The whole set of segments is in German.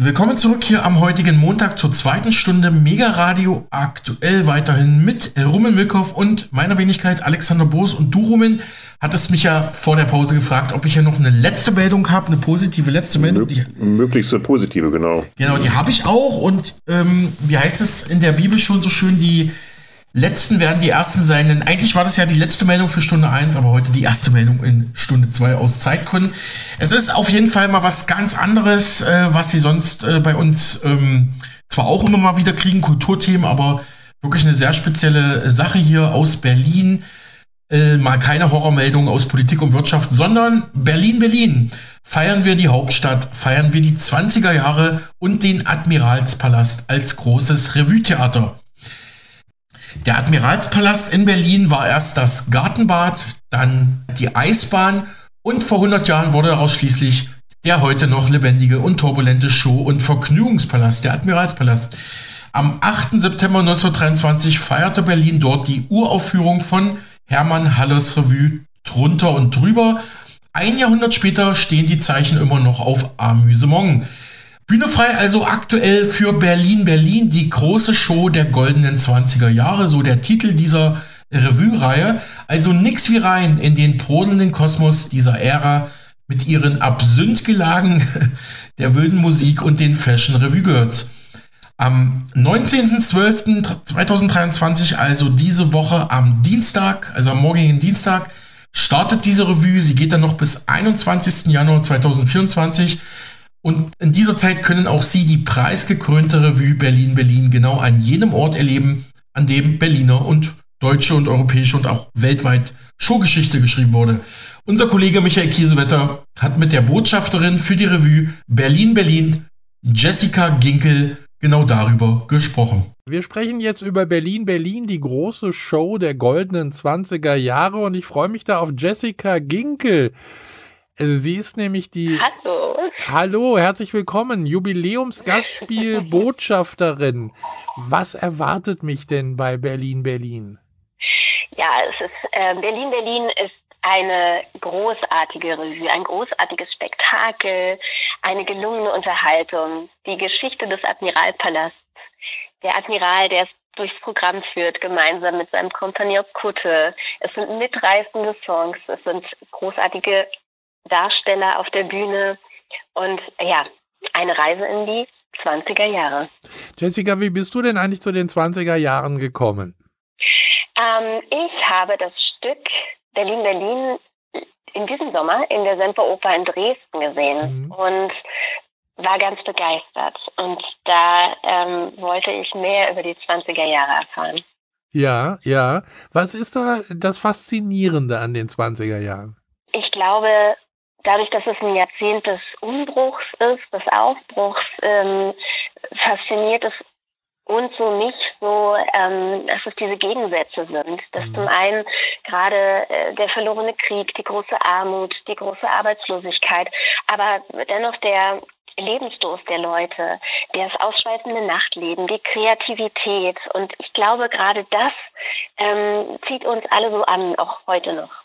Willkommen zurück hier am heutigen Montag zur zweiten Stunde Mega Radio aktuell weiterhin mit Rumen Milkow und meiner Wenigkeit Alexander Boos und du Rumen hattest mich ja vor der Pause gefragt, ob ich ja noch eine letzte Meldung habe, eine positive letzte Meldung. Die, möglichste positive, genau. Genau, die habe ich auch und ähm, wie heißt es in der Bibel schon so schön, die letzten werden die ersten sein, denn eigentlich war das ja die letzte Meldung für Stunde 1, aber heute die erste Meldung in Stunde 2 aus Zeitgründen. Es ist auf jeden Fall mal was ganz anderes, äh, was sie sonst äh, bei uns ähm, zwar auch immer mal wieder kriegen, Kulturthemen, aber wirklich eine sehr spezielle Sache hier aus Berlin. Äh, mal keine Horrormeldung aus Politik und Wirtschaft, sondern Berlin, Berlin. Feiern wir die Hauptstadt, feiern wir die 20er Jahre und den Admiralspalast als großes Revue-Theater. Der Admiralspalast in Berlin war erst das Gartenbad, dann die Eisbahn und vor 100 Jahren wurde daraus schließlich der heute noch lebendige und turbulente Show- und Vergnügungspalast, der Admiralspalast. Am 8. September 1923 feierte Berlin dort die Uraufführung von Hermann Hallers Revue Drunter und Drüber. Ein Jahrhundert später stehen die Zeichen immer noch auf Amüsement. Bühne frei also aktuell für Berlin Berlin, die große Show der goldenen 20er Jahre, so der Titel dieser Revue-Reihe. Also nix wie rein in den brodelnden Kosmos dieser Ära mit ihren Absynthgelagen der wilden Musik und den Fashion Revue Girls. Am 19.12.2023, also diese Woche am Dienstag, also am morgigen Dienstag, startet diese Revue. Sie geht dann noch bis 21. Januar 2024. Und in dieser Zeit können auch Sie die preisgekrönte Revue Berlin-Berlin genau an jenem Ort erleben, an dem Berliner und deutsche und europäische und auch weltweit Showgeschichte geschrieben wurde. Unser Kollege Michael Kiesewetter hat mit der Botschafterin für die Revue Berlin-Berlin, Jessica Ginkel, genau darüber gesprochen. Wir sprechen jetzt über Berlin, Berlin, die große Show der goldenen 20er Jahre und ich freue mich da auf Jessica Ginkel. Also sie ist nämlich die. Hallo. Hallo, herzlich willkommen. Jubiläumsgastspiel Botschafterin. Was erwartet mich denn bei Berlin Berlin? Ja, es ist äh, Berlin Berlin ist eine großartige Revue, ein großartiges Spektakel, eine gelungene Unterhaltung, die Geschichte des Admiralpalasts. Der Admiral, der es durchs Programm führt, gemeinsam mit seinem Kompagnon Kutte. Es sind mitreißende Songs, es sind großartige Darsteller auf der Bühne und ja, eine Reise in die 20er Jahre. Jessica, wie bist du denn eigentlich zu den 20er Jahren gekommen? Ähm, ich habe das Stück Berlin Berlin in diesem Sommer in der Semperoper in Dresden gesehen mhm. und war ganz begeistert. Und da ähm, wollte ich mehr über die 20er Jahre erfahren. Ja, ja. Was ist da das Faszinierende an den 20er Jahren? Ich glaube, dadurch, dass es ein Jahrzehnt des Umbruchs ist, des Aufbruchs, ähm, fasziniert es uns so nicht so, ähm, dass es diese Gegensätze sind. Dass mhm. zum einen gerade äh, der verlorene Krieg, die große Armut, die große Arbeitslosigkeit, aber dennoch der Lebensdurst der Leute, das ausschweifende Nachtleben, die Kreativität. Und ich glaube, gerade das ähm, zieht uns alle so an, auch heute noch.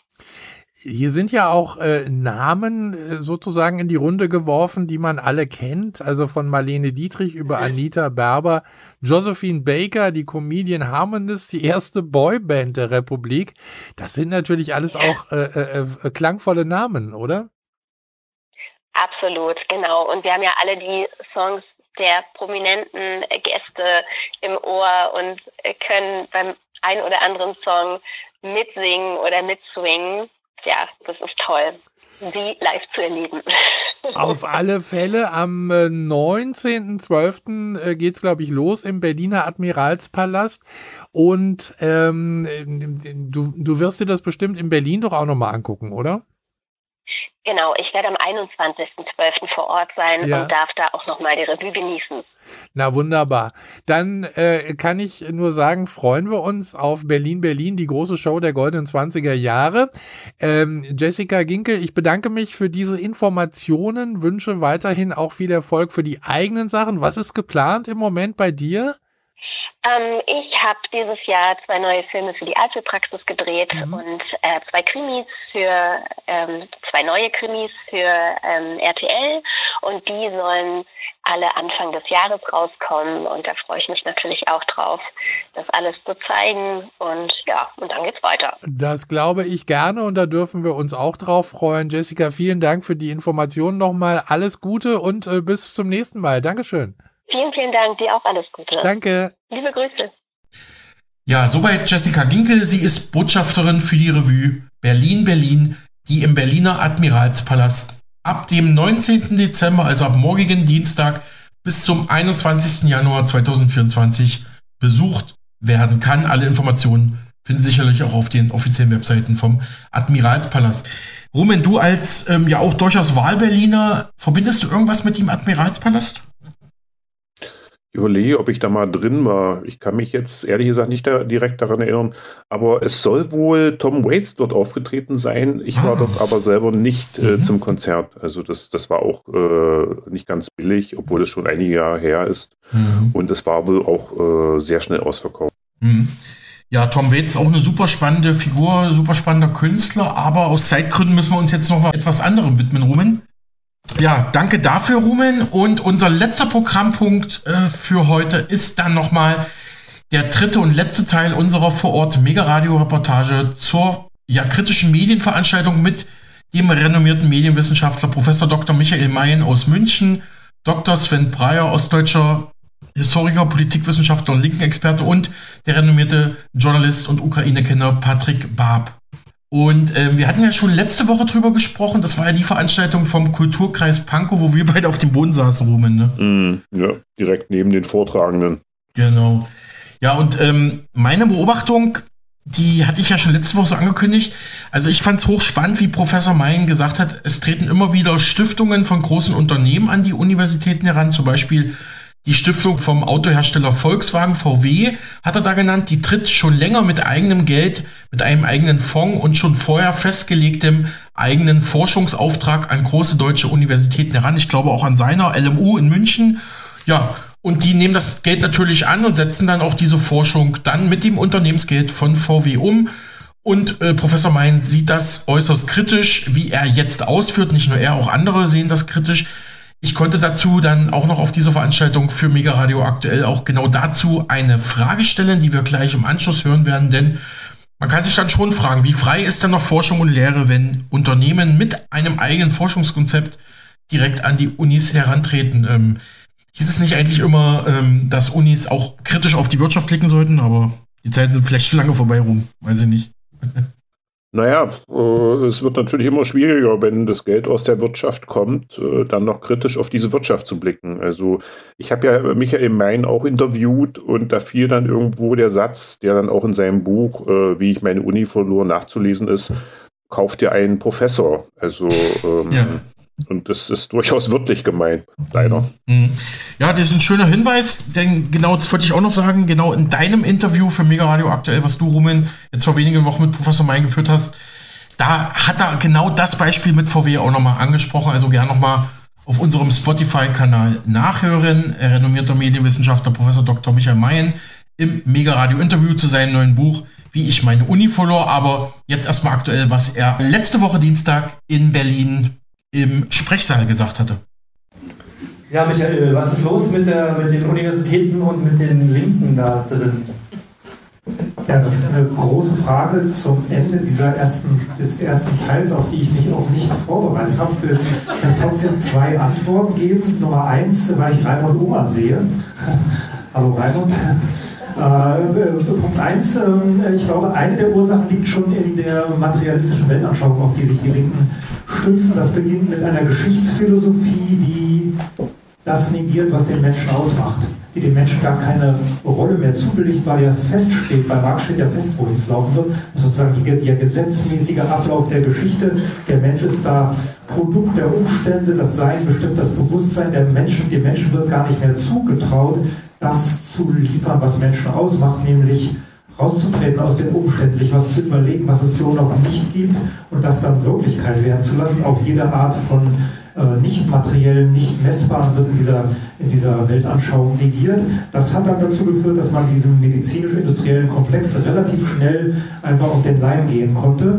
Hier sind ja auch äh, Namen äh, sozusagen in die Runde geworfen, die man alle kennt. Also von Marlene Dietrich über Anita Berber, Josephine Baker, die Comedian Harmonist, die erste Boyband der Republik. Das sind natürlich alles auch äh, äh, äh, klangvolle Namen, oder? Absolut, genau. Und wir haben ja alle die Songs der prominenten Gäste im Ohr und können beim ein oder anderen Song mitsingen oder mitswingen ja, das ist toll, sie live zu erleben. Auf alle Fälle, am 19.12. Äh, geht es, glaube ich, los im Berliner Admiralspalast. Und ähm, du, du wirst dir das bestimmt in Berlin doch auch nochmal angucken, oder? Genau, ich werde am 21.12. vor Ort sein ja. und darf da auch nochmal die Revue genießen. Na wunderbar. Dann äh, kann ich nur sagen, freuen wir uns auf Berlin, Berlin, die große Show der goldenen 20er Jahre. Ähm, Jessica Ginkel, ich bedanke mich für diese Informationen, wünsche weiterhin auch viel Erfolg für die eigenen Sachen. Was ist geplant im Moment bei dir? Ähm, ich habe dieses Jahr zwei neue Filme für die Alpha-Praxis gedreht mhm. und äh, zwei Krimis für ähm, zwei neue Krimis für ähm, RTL und die sollen alle Anfang des Jahres rauskommen und da freue ich mich natürlich auch drauf, das alles zu zeigen und ja, und dann geht's weiter. Das glaube ich gerne und da dürfen wir uns auch drauf freuen. Jessica, vielen Dank für die Informationen nochmal. Alles Gute und äh, bis zum nächsten Mal. Dankeschön. Vielen, vielen Dank. Dir auch alles Gute. Danke. Liebe Grüße. Ja, soweit Jessica Ginkel. Sie ist Botschafterin für die Revue Berlin Berlin, die im Berliner Admiralspalast ab dem 19. Dezember, also ab morgigen Dienstag bis zum 21. Januar 2024 besucht werden kann. Alle Informationen finden Sie sicherlich auch auf den offiziellen Webseiten vom Admiralspalast. Rumen, du als ähm, ja auch durchaus Wahlberliner, verbindest du irgendwas mit dem Admiralspalast? Ich überlege, ob ich da mal drin war. Ich kann mich jetzt ehrlich gesagt nicht da direkt daran erinnern. Aber es soll wohl Tom Waits dort aufgetreten sein. Ich war ah. dort aber selber nicht äh, mhm. zum Konzert. Also das, das war auch äh, nicht ganz billig, obwohl es schon einige Jahre her ist. Mhm. Und es war wohl auch äh, sehr schnell ausverkauft. Mhm. Ja, Tom Waits auch eine super spannende Figur, super spannender Künstler, aber aus Zeitgründen müssen wir uns jetzt noch mal etwas anderem widmen, Rumen. Ja, danke dafür, Rumen. Und unser letzter Programmpunkt äh, für heute ist dann nochmal der dritte und letzte Teil unserer Vorort Mega-Radio-Reportage zur ja, kritischen Medienveranstaltung mit dem renommierten Medienwissenschaftler Professor Dr. Michael Mayen aus München, Dr. Sven Breyer, ostdeutscher Historiker, Politikwissenschaftler und Linken-Experte und der renommierte Journalist und Ukraine-Kenner Patrick Barb. Und äh, wir hatten ja schon letzte Woche drüber gesprochen. Das war ja die Veranstaltung vom Kulturkreis Pankow, wo wir beide auf dem Boden saßen, Roman. Ne? Mm, ja, direkt neben den Vortragenden. Genau. Ja, und ähm, meine Beobachtung, die hatte ich ja schon letzte Woche so angekündigt. Also ich fand es hochspannend, wie Professor Mayen gesagt hat, es treten immer wieder Stiftungen von großen Unternehmen an die Universitäten heran, zum Beispiel die Stiftung vom Autohersteller Volkswagen VW hat er da genannt, die tritt schon länger mit eigenem Geld, mit einem eigenen Fonds und schon vorher festgelegtem eigenen Forschungsauftrag an große deutsche Universitäten heran. Ich glaube auch an seiner LMU in München. Ja, und die nehmen das Geld natürlich an und setzen dann auch diese Forschung dann mit dem Unternehmensgeld von VW um. Und äh, Professor Mein sieht das äußerst kritisch, wie er jetzt ausführt. Nicht nur er, auch andere sehen das kritisch. Ich konnte dazu dann auch noch auf dieser Veranstaltung für Mega Radio aktuell auch genau dazu eine Frage stellen, die wir gleich im Anschluss hören werden, denn man kann sich dann schon fragen, wie frei ist denn noch Forschung und Lehre, wenn Unternehmen mit einem eigenen Forschungskonzept direkt an die Unis herantreten? Ähm, hieß es nicht eigentlich immer, ähm, dass Unis auch kritisch auf die Wirtschaft blicken sollten, aber die Zeiten sind vielleicht schon lange vorbei rum, weiß ich nicht. Naja, äh, es wird natürlich immer schwieriger, wenn das Geld aus der Wirtschaft kommt, äh, dann noch kritisch auf diese Wirtschaft zu blicken. Also ich habe ja Michael Mein auch interviewt und da fiel dann irgendwo der Satz, der dann auch in seinem Buch, äh, wie ich meine Uni verlor, nachzulesen ist, kauft dir einen Professor. Also ähm, ja. Und das ist durchaus wörtlich gemeint, leider. Mhm. Ja, das ist ein schöner Hinweis, denn genau das wollte ich auch noch sagen, genau in deinem Interview für Mega Radio aktuell, was du, Rumen, jetzt vor wenigen Wochen mit Professor May geführt hast, da hat er genau das Beispiel mit VW auch nochmal angesprochen, also gerne nochmal auf unserem Spotify-Kanal nachhören. Renommierter Medienwissenschaftler Professor Dr. Michael Mayen im Mega Radio Interview zu seinem neuen Buch, wie ich meine Uni verlor, aber jetzt erstmal aktuell, was er letzte Woche Dienstag in Berlin im Sprechsaal gesagt hatte. Ja, Michael, was ist los mit, der, mit den Universitäten und mit den Linken da drin? Ja, das ist eine große Frage zum Ende dieser ersten, des ersten Teils, auf die ich mich auch nicht vorbereitet habe. Ich kann trotzdem zwei Antworten geben. Nummer eins, weil ich Raimund Oma sehe. Hallo Raimund. Äh, Punkt eins, äh, ich glaube, eine der Ursachen liegt schon in der materialistischen Weltanschauung, auf die sich die Linken stützen. Das beginnt mit einer Geschichtsphilosophie, die das negiert, was den Menschen ausmacht, die dem Menschen gar keine Rolle mehr zubilligt, weil er feststeht, bei Marx steht ja fest, wohin es laufen wird, sozusagen der gesetzmäßige Ablauf der Geschichte. Der Mensch ist da Produkt der Umstände, das Sein bestimmt das Bewusstsein der Menschen. Dem Menschen wird gar nicht mehr zugetraut, das zu liefern, was Menschen ausmacht, nämlich rauszutreten aus den Umständen, sich was zu überlegen, was es so noch nicht gibt und das dann Wirklichkeit werden zu lassen. Auch jede Art von nicht materiellen, nicht messbaren wird in dieser, in dieser Weltanschauung negiert. Das hat dann dazu geführt, dass man diesen medizinisch-industriellen Komplex relativ schnell einfach auf den Leim gehen konnte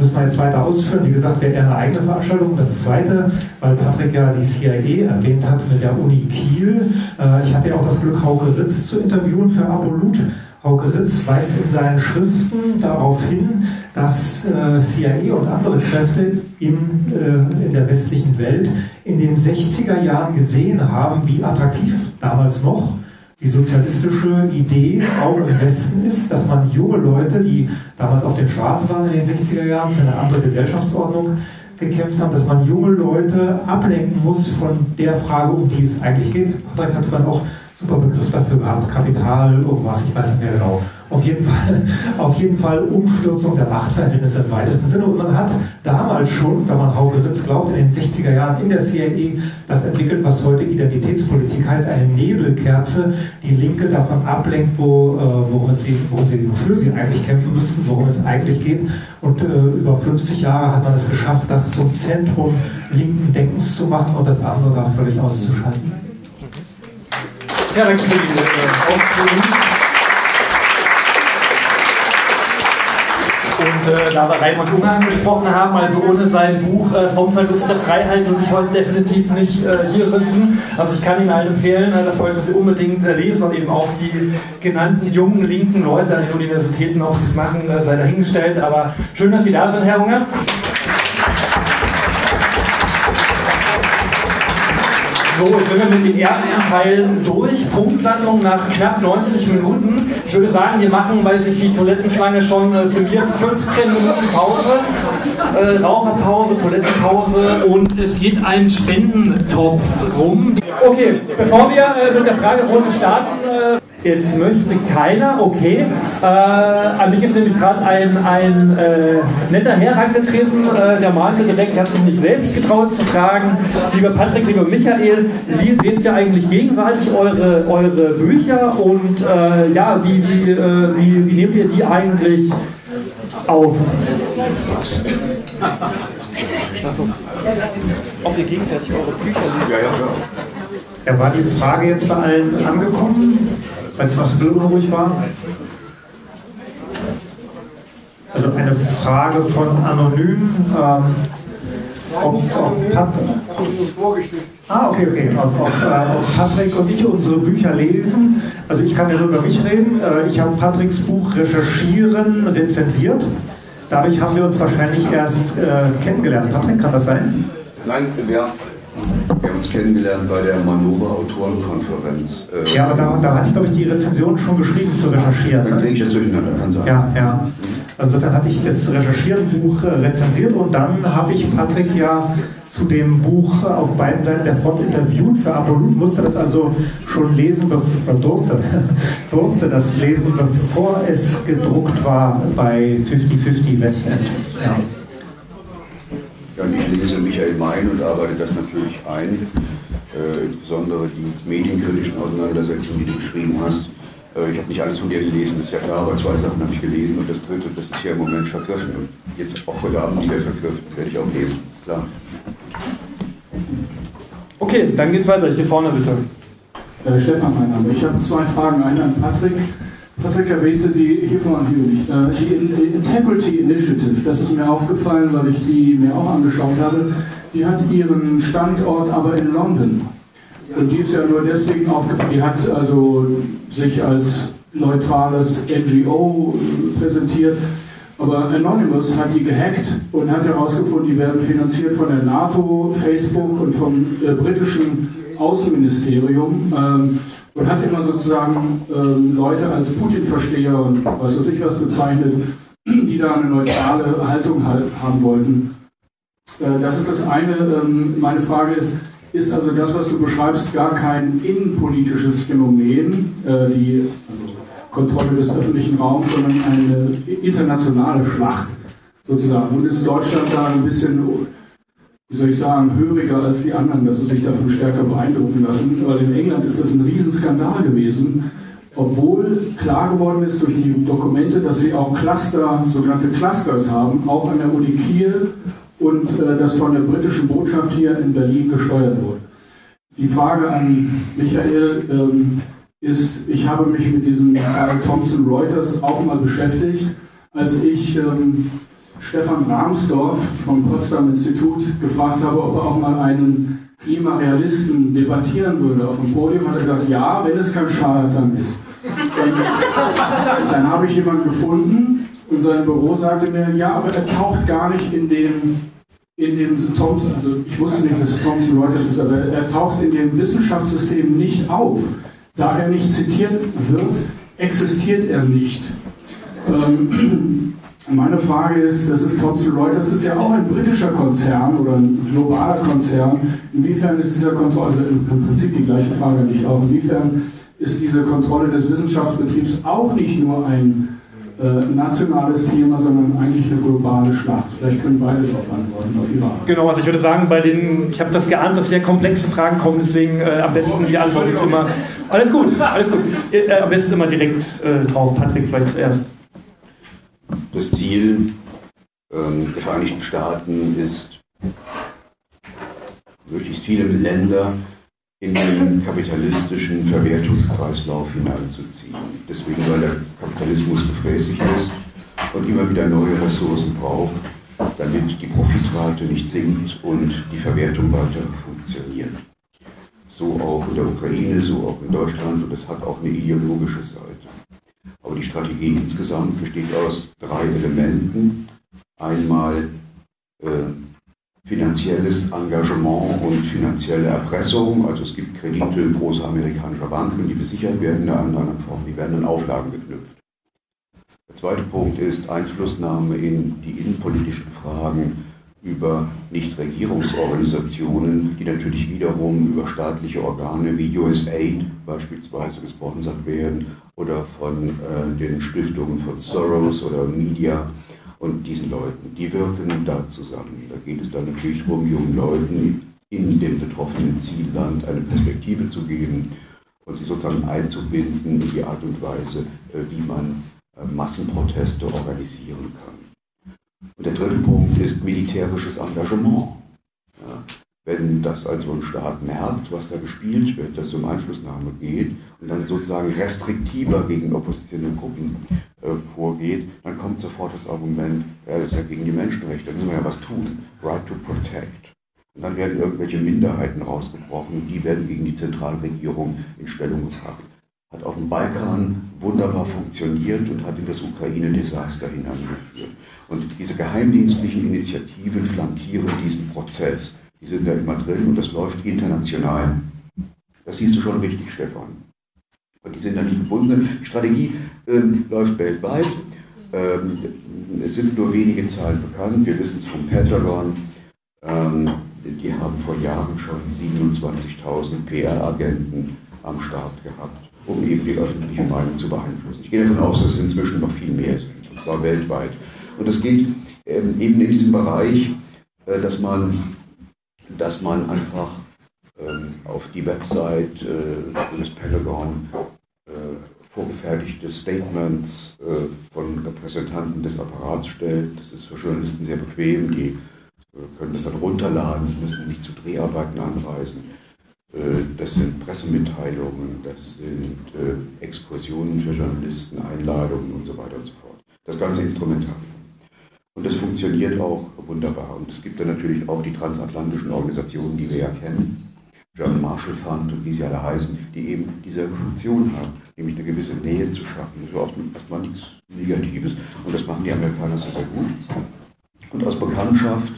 müssen wir jetzt weiter ausführen. Wie gesagt, wäre eine eigene Veranstaltung. Das zweite, weil Patrick ja die CIA erwähnt hat mit der Uni Kiel. Äh, ich hatte ja auch das Glück, Hauke Ritz zu interviewen für Abolut. Hauke Ritz weist in seinen Schriften darauf hin, dass äh, CIA und andere Kräfte in, äh, in der westlichen Welt in den 60er Jahren gesehen haben, wie attraktiv damals noch die sozialistische Idee auch im Westen ist, dass man junge Leute, die damals auf den Straßen waren in den 60er Jahren für eine andere Gesellschaftsordnung gekämpft haben, dass man junge Leute ablenken muss von der Frage, um die es eigentlich geht. Patrick hat vorhin auch super Begriff dafür gehabt, Kapital, irgendwas, ich weiß nicht mehr genau. Auf jeden Fall, auf jeden Fall Umstürzung der Machtverhältnisse im weitesten Sinne. Und man hat damals schon, wenn man Hauke Ritz glaubt, in den 60er Jahren in der CIA das entwickelt, was heute Identitätspolitik heißt, eine Nebelkerze, die Linke davon ablenkt, wo, äh, worum, es worum sie, wofür sie eigentlich kämpfen müssten, worum es eigentlich geht. Und äh, über 50 Jahre hat man es geschafft, das zum Zentrum linken Denkens zu machen und das andere da völlig auszuschalten. Ja, danke für die äh, Ausführungen. Und äh, da wir Raimund Unger angesprochen haben, also ohne sein Buch äh, vom Verlust der Freiheit würde ich heute definitiv nicht äh, hier sitzen. Also ich kann Ihnen allen empfehlen, äh, das sollten Sie unbedingt äh, lesen und eben auch die genannten jungen linken Leute an den Universitäten, ob sie es machen, äh, sei dahingestellt. Aber schön, dass Sie da sind, Herr Unger. So, jetzt sind wir mit dem ersten Teil durch. Punktlandung nach knapp 90 Minuten. Ich würde sagen, wir machen, weil sich die Toilettenschlange schon äh, firmiert, 15 Minuten Pause. Äh, Raucherpause, Toilettenpause und es geht ein Spendentopf rum. Okay, bevor wir äh, mit der Fragerunde starten, äh, Jetzt möchte keiner, okay. Äh, an mich ist nämlich gerade ein, ein äh, netter Herr herangetreten, äh, der mahnte direkt, hat sich nicht selbst getraut zu fragen. Lieber Patrick, lieber Michael, lest ihr eigentlich gegenseitig eure, eure Bücher und äh, ja, wie, wie, äh, wie, wie nehmt ihr die eigentlich auf? Ob ihr gegenseitig eure Bücher lest? Ja, ja, klar. Ja, war die Frage jetzt bei allen angekommen, als es noch so unruhig war? Also eine Frage von Anonym. Ähm, ob, ob Pat ah, okay, okay. Ob, ob, äh, Patrick und ich unsere Bücher lesen. Also ich kann ja nur über mich reden. Äh, ich habe Patricks Buch Recherchieren rezensiert. Dadurch haben wir uns wahrscheinlich erst äh, kennengelernt. Patrick, kann das sein? Nein, wir, wir haben uns kennengelernt bei der Manova Autorenkonferenz. Äh, Ja, aber da, da hatte ich, glaube ich, die Rezension schon geschrieben zu recherchieren. Dann Ne? kriege ich das durcheinander, kann sein. Ja, ja. Insofern hatte ich das Recherchierbuch äh, rezensiert und dann habe ich Patrick ja zu dem Buch äh, auf beiden Seiten der Front interviewt für Apollut, musste das also schon lesen, bevor, durfte, durfte das lesen, bevor es gedruckt war bei 50-50 Westend. Ja. Ich lese Michael Mein und arbeite das natürlich ein. Äh, insbesondere die medienkritischen Auseinandersetzungen, die du geschrieben hast. Äh, ich habe nicht alles von dir gelesen, das ist ja klar, aber zwei Sachen habe ich gelesen und das dritte, das ist ja im Moment vergriffen. Und jetzt auch heute Abend wieder vergriffen, werde ich auch lesen, klar. Okay, dann geht's weiter. Hier vorne bitte. Äh, Stefan, mein Name. Ich habe zwei Fragen. Eine an Patrick. Patrick erwähnte die, hier vorne äh, die Integrity Initiative. Das ist mir aufgefallen, weil ich die mir auch angeschaut habe. Die hat ihren Standort aber in London. Und die ist ja nur deswegen aufgefallen. Die hat also sich als neutrales NGO präsentiert. Aber Anonymous hat die gehackt und hat herausgefunden, die werden finanziert von der NATO, Facebook und vom äh, britischen Außenministerium ähm, und hat immer sozusagen ähm, Leute als Putin-Versteher und was weiß ich was bezeichnet, die da eine neutrale Haltung halt haben wollten. Äh, das ist das eine. Ähm, meine Frage ist, ist also das, was du beschreibst, gar kein innenpolitisches Phänomen, äh, die also Kontrolle des öffentlichen Raums, sondern eine internationale Schlacht sozusagen. Und ist Deutschland da ein bisschen, wie soll ich sagen, höriger als die anderen, dass sie sich davon stärker beeindrucken lassen? Weil in England ist das ein Riesenskandal gewesen, obwohl klar geworden ist durch die Dokumente, dass sie auch Cluster, sogenannte Clusters haben, auch an der Uni Kiel und äh, das von der britischen Botschaft hier in Berlin gesteuert wurde. Die Frage an Michael ähm, ist, ich habe mich mit diesem Thomson Reuters auch mal beschäftigt, als ich ähm, Stefan Rahmsdorf vom Potsdam Institut gefragt habe, ob er auch mal einen Klimarealisten debattieren würde. Auf dem Podium hat er gesagt, ja, wenn es kein Scharlatan ist. Dann, dann habe ich jemanden gefunden und sein Büro sagte mir, ja, aber er taucht gar nicht in dem, in dem Thomson, also ich wusste nicht, dass es Thomson Reuters ist, aber er taucht in dem Wissenschaftssystem nicht auf. Da er nicht zitiert wird, existiert er nicht. Ähm, meine Frage ist, das ist Thomson Reuters, das ist ja auch ein britischer Konzern oder ein globaler Konzern. Inwiefern ist dieser Kontrolle, also im Prinzip die gleiche Frage an dich auch, inwiefern ist diese Kontrolle des Wissenschaftsbetriebs auch nicht nur ein äh, nationales Thema, sondern eigentlich eine globale Schlacht? Vielleicht können beide darauf antworten, auf Ihre Art. Genau, also ich würde sagen, bei den, ich habe das geahnt, dass sehr komplexe Fragen kommen, deswegen äh, am besten die Antwort jetzt immer. Alles gut, alles gut. Äh, am besten immer direkt äh, drauf. Patrick, vielleicht zuerst das Ziel ähm, der Vereinigten Staaten ist, möglichst viele Länder in den kapitalistischen Verwertungskreislauf hineinzuziehen. Deswegen, weil der Kapitalismus gefräßig ist und immer wieder neue Ressourcen braucht, damit die Profitrate nicht sinkt und die Verwertung weiter funktioniert. So auch in der Ukraine, so auch in Deutschland und es hat auch eine ideologische Seite. Aber die Strategie insgesamt besteht aus drei Elementen. Einmal äh, finanzielles Engagement und finanzielle Erpressung. Also es gibt Kredite großer amerikanischer Banken, die besichert werden in der anderen Form. Die werden an Auflagen geknüpft. Der zweite Punkt ist Einflussnahme in die innenpolitischen Fragen über Nichtregierungsorganisationen, die natürlich wiederum über staatliche Organe wie USAID beispielsweise gesponsert werden oder von äh, den Stiftungen von Soros oder Media und diesen Leuten. Die wirken da zusammen. Da geht es dann natürlich darum, jungen Leuten in dem betroffenen Zielland eine Perspektive zu geben und sie sozusagen einzubinden in die Art und Weise, äh, wie man äh, Massenproteste organisieren kann. Und der dritte Punkt ist militärisches Engagement. Ja, wenn das also ein Staat merkt, was da gespielt wird, dass es um Einflussnahme geht und dann sozusagen restriktiver gegen oppositionelle Gruppen äh, vorgeht, dann kommt sofort das Argument, ja, das ist ja gegen die Menschenrechte, da müssen wir ja was tun. Right to protect. Und dann werden irgendwelche Minderheiten rausgebrochen, die werden gegen die Zentralregierung in Stellung gebracht hat auf dem Balkan wunderbar funktioniert und hat in das Ukraine-Desaster hineingeführt. Und diese geheimdienstlichen Initiativen flankieren diesen Prozess. Die sind da immer drin und das läuft international. Das siehst du schon richtig, Stefan. Und die sind da nicht gebunden. Die Strategie äh, läuft weltweit. Ähm, es sind nur wenige Zahlen bekannt. Wir wissen es vom Pentagon. Ähm, die haben vor Jahren schon 27.000 PR-Agenten am Start gehabt um eben die öffentliche Meinung zu beeinflussen. Ich gehe davon aus, dass es inzwischen noch viel mehr sind, und zwar weltweit. Und es geht ähm, eben in diesem Bereich, äh, dass, man, dass man einfach ähm, auf die Website äh, des Pentagon äh, vorgefertigte Statements äh, von Repräsentanten des Apparats stellt. Das ist für Journalisten sehr bequem, die äh, können das dann runterladen, müssen nicht zu Dreharbeiten anreisen. Äh, das sind Pressemitteilungen, das sind äh, Exkursionen für Journalisten, Einladungen und so weiter und so fort. Das ganze Instrumentarium. Und das funktioniert auch wunderbar. Und es gibt dann natürlich auch die transatlantischen Organisationen, die wir ja kennen, German Marshall Fund und wie sie alle heißen, die eben dieselbe Funktion haben, nämlich eine gewisse Nähe zu schaffen. Das ist erstmal nichts Negatives. Und das machen die Amerikaner sehr gut. Und aus Bekanntschaft,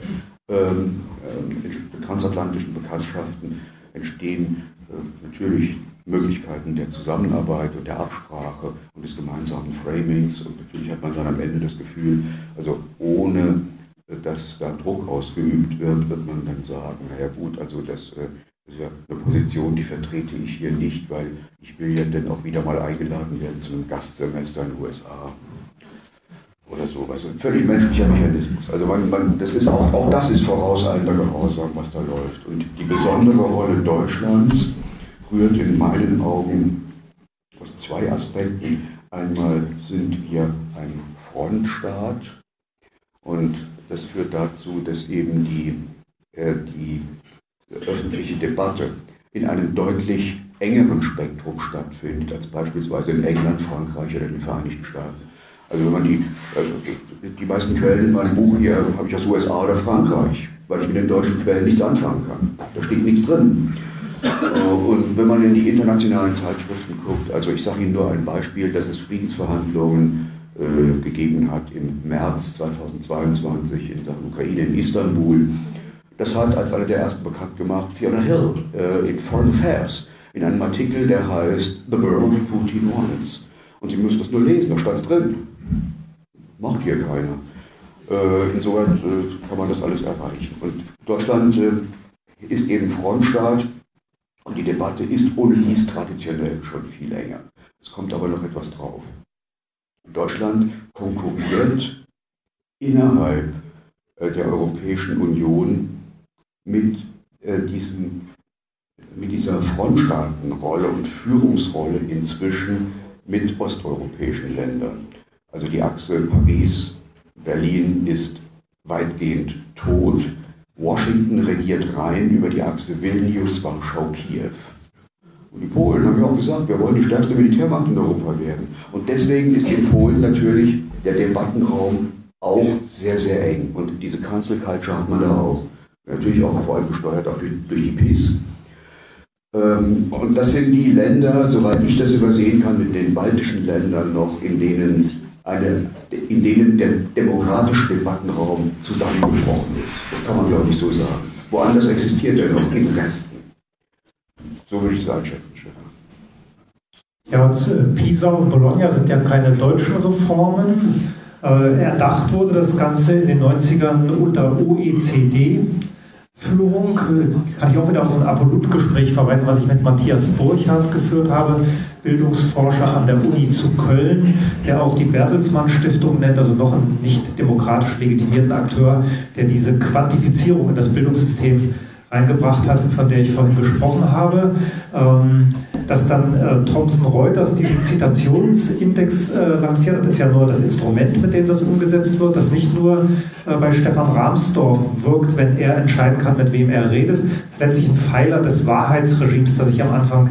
ähm, äh, transatlantischen Bekanntschaften, entstehen äh, natürlich Möglichkeiten der Zusammenarbeit und der Absprache und des gemeinsamen Framings. Und natürlich hat man dann am Ende das Gefühl, also ohne äh, dass da Druck ausgeübt wird, wird man dann sagen, naja gut, also das äh, ist ja eine Position, die vertrete ich hier nicht, weil ich will ja dann auch wieder mal eingeladen werden zu einem Gastsemester in den USA oder sowas. Ein völlig menschlicher Mechanismus. Also man, man, das ist auch, auch das ist vorauseilender Gehorsam, was da läuft. Und die besondere Rolle Deutschlands rührt in meinen Augen aus zwei Aspekten. Einmal sind wir ein Frontstaat und das führt dazu, dass eben die, äh, die öffentliche Debatte in einem deutlich engeren Spektrum stattfindet, als beispielsweise in England, Frankreich oder den Vereinigten Staaten. Also wenn man die, also die meisten Quellen in meinem Buch hier habe ich aus USA oder Frankreich, weil ich mit den deutschen Quellen nichts anfangen kann. Da steht nichts drin. Äh, und wenn man in die internationalen Zeitschriften guckt, also ich sage Ihnen nur ein Beispiel, dass es Friedensverhandlungen äh, gegeben hat im März 2022 in Sachen Ukraine in Istanbul. Das hat als einer der ersten bekannt gemacht Fiona Hill äh, in Foreign Affairs in einem Artikel, der heißt The World Putin Wants. Und Sie müssen das nur lesen, da stand es drin. Macht hier keiner. Äh, insoweit äh, kann man das alles erreichen. Und Deutschland äh, ist eben Frontstaat und die Debatte ist ohne dies traditionell schon viel enger. Es kommt aber noch etwas drauf. Deutschland konkurriert innerhalb äh, der Europäischen Union mit, äh, diesem, mit dieser Frontstaatenrolle und Führungsrolle inzwischen mit osteuropäischen Ländern. Also die Achse Paris-Berlin ist weitgehend tot. Washington regiert rein über die Achse Vilnius-Warschau-Kiew. Und die Polen haben ja auch gesagt, wir wollen die stärkste Militärmacht in Europa werden. Und deswegen ist in Polen natürlich der Debattenraum auch sehr, sehr eng. Und diese Cancel Culture hat man da auch. Natürlich auch vor allem gesteuert auch durch, durch die PIS. Ähm, und das sind die Länder, soweit ich das übersehen kann, in den baltischen Ländern noch, in denen, eine, in denen der demokratische Debattenraum zusammengebrochen ist. Das kann man, glaube ich, so sagen. Woanders existiert er noch im Resten. So würde ich es einschätzen, Stefan. Ja, und äh, Pisa und Bologna sind ja keine deutschen Reformen. Äh, erdacht wurde das Ganze in den 90ern unter OECD-Führung. Äh, kann ich auch wieder auf ein Apolut-Gespräch verweisen, was ich mit Matthias Burchardt geführt habe, Bildungsforscher an der Uni zu Köln, der auch die Bertelsmann Stiftung nennt, also noch einen nicht demokratisch legitimierten Akteur, der diese Quantifizierung in das Bildungssystem eingebracht hat, von der ich vorhin gesprochen habe, ähm, dass dann äh, Thomson Reuters diesen Zitationsindex äh, lanciert hat, ist ja nur das Instrument, mit dem das umgesetzt wird, das nicht nur äh, bei Stefan Rahmsdorf wirkt, wenn er entscheiden kann, mit wem er redet. Das ist letztlich ein Pfeiler des Wahrheitsregimes, das ich am Anfang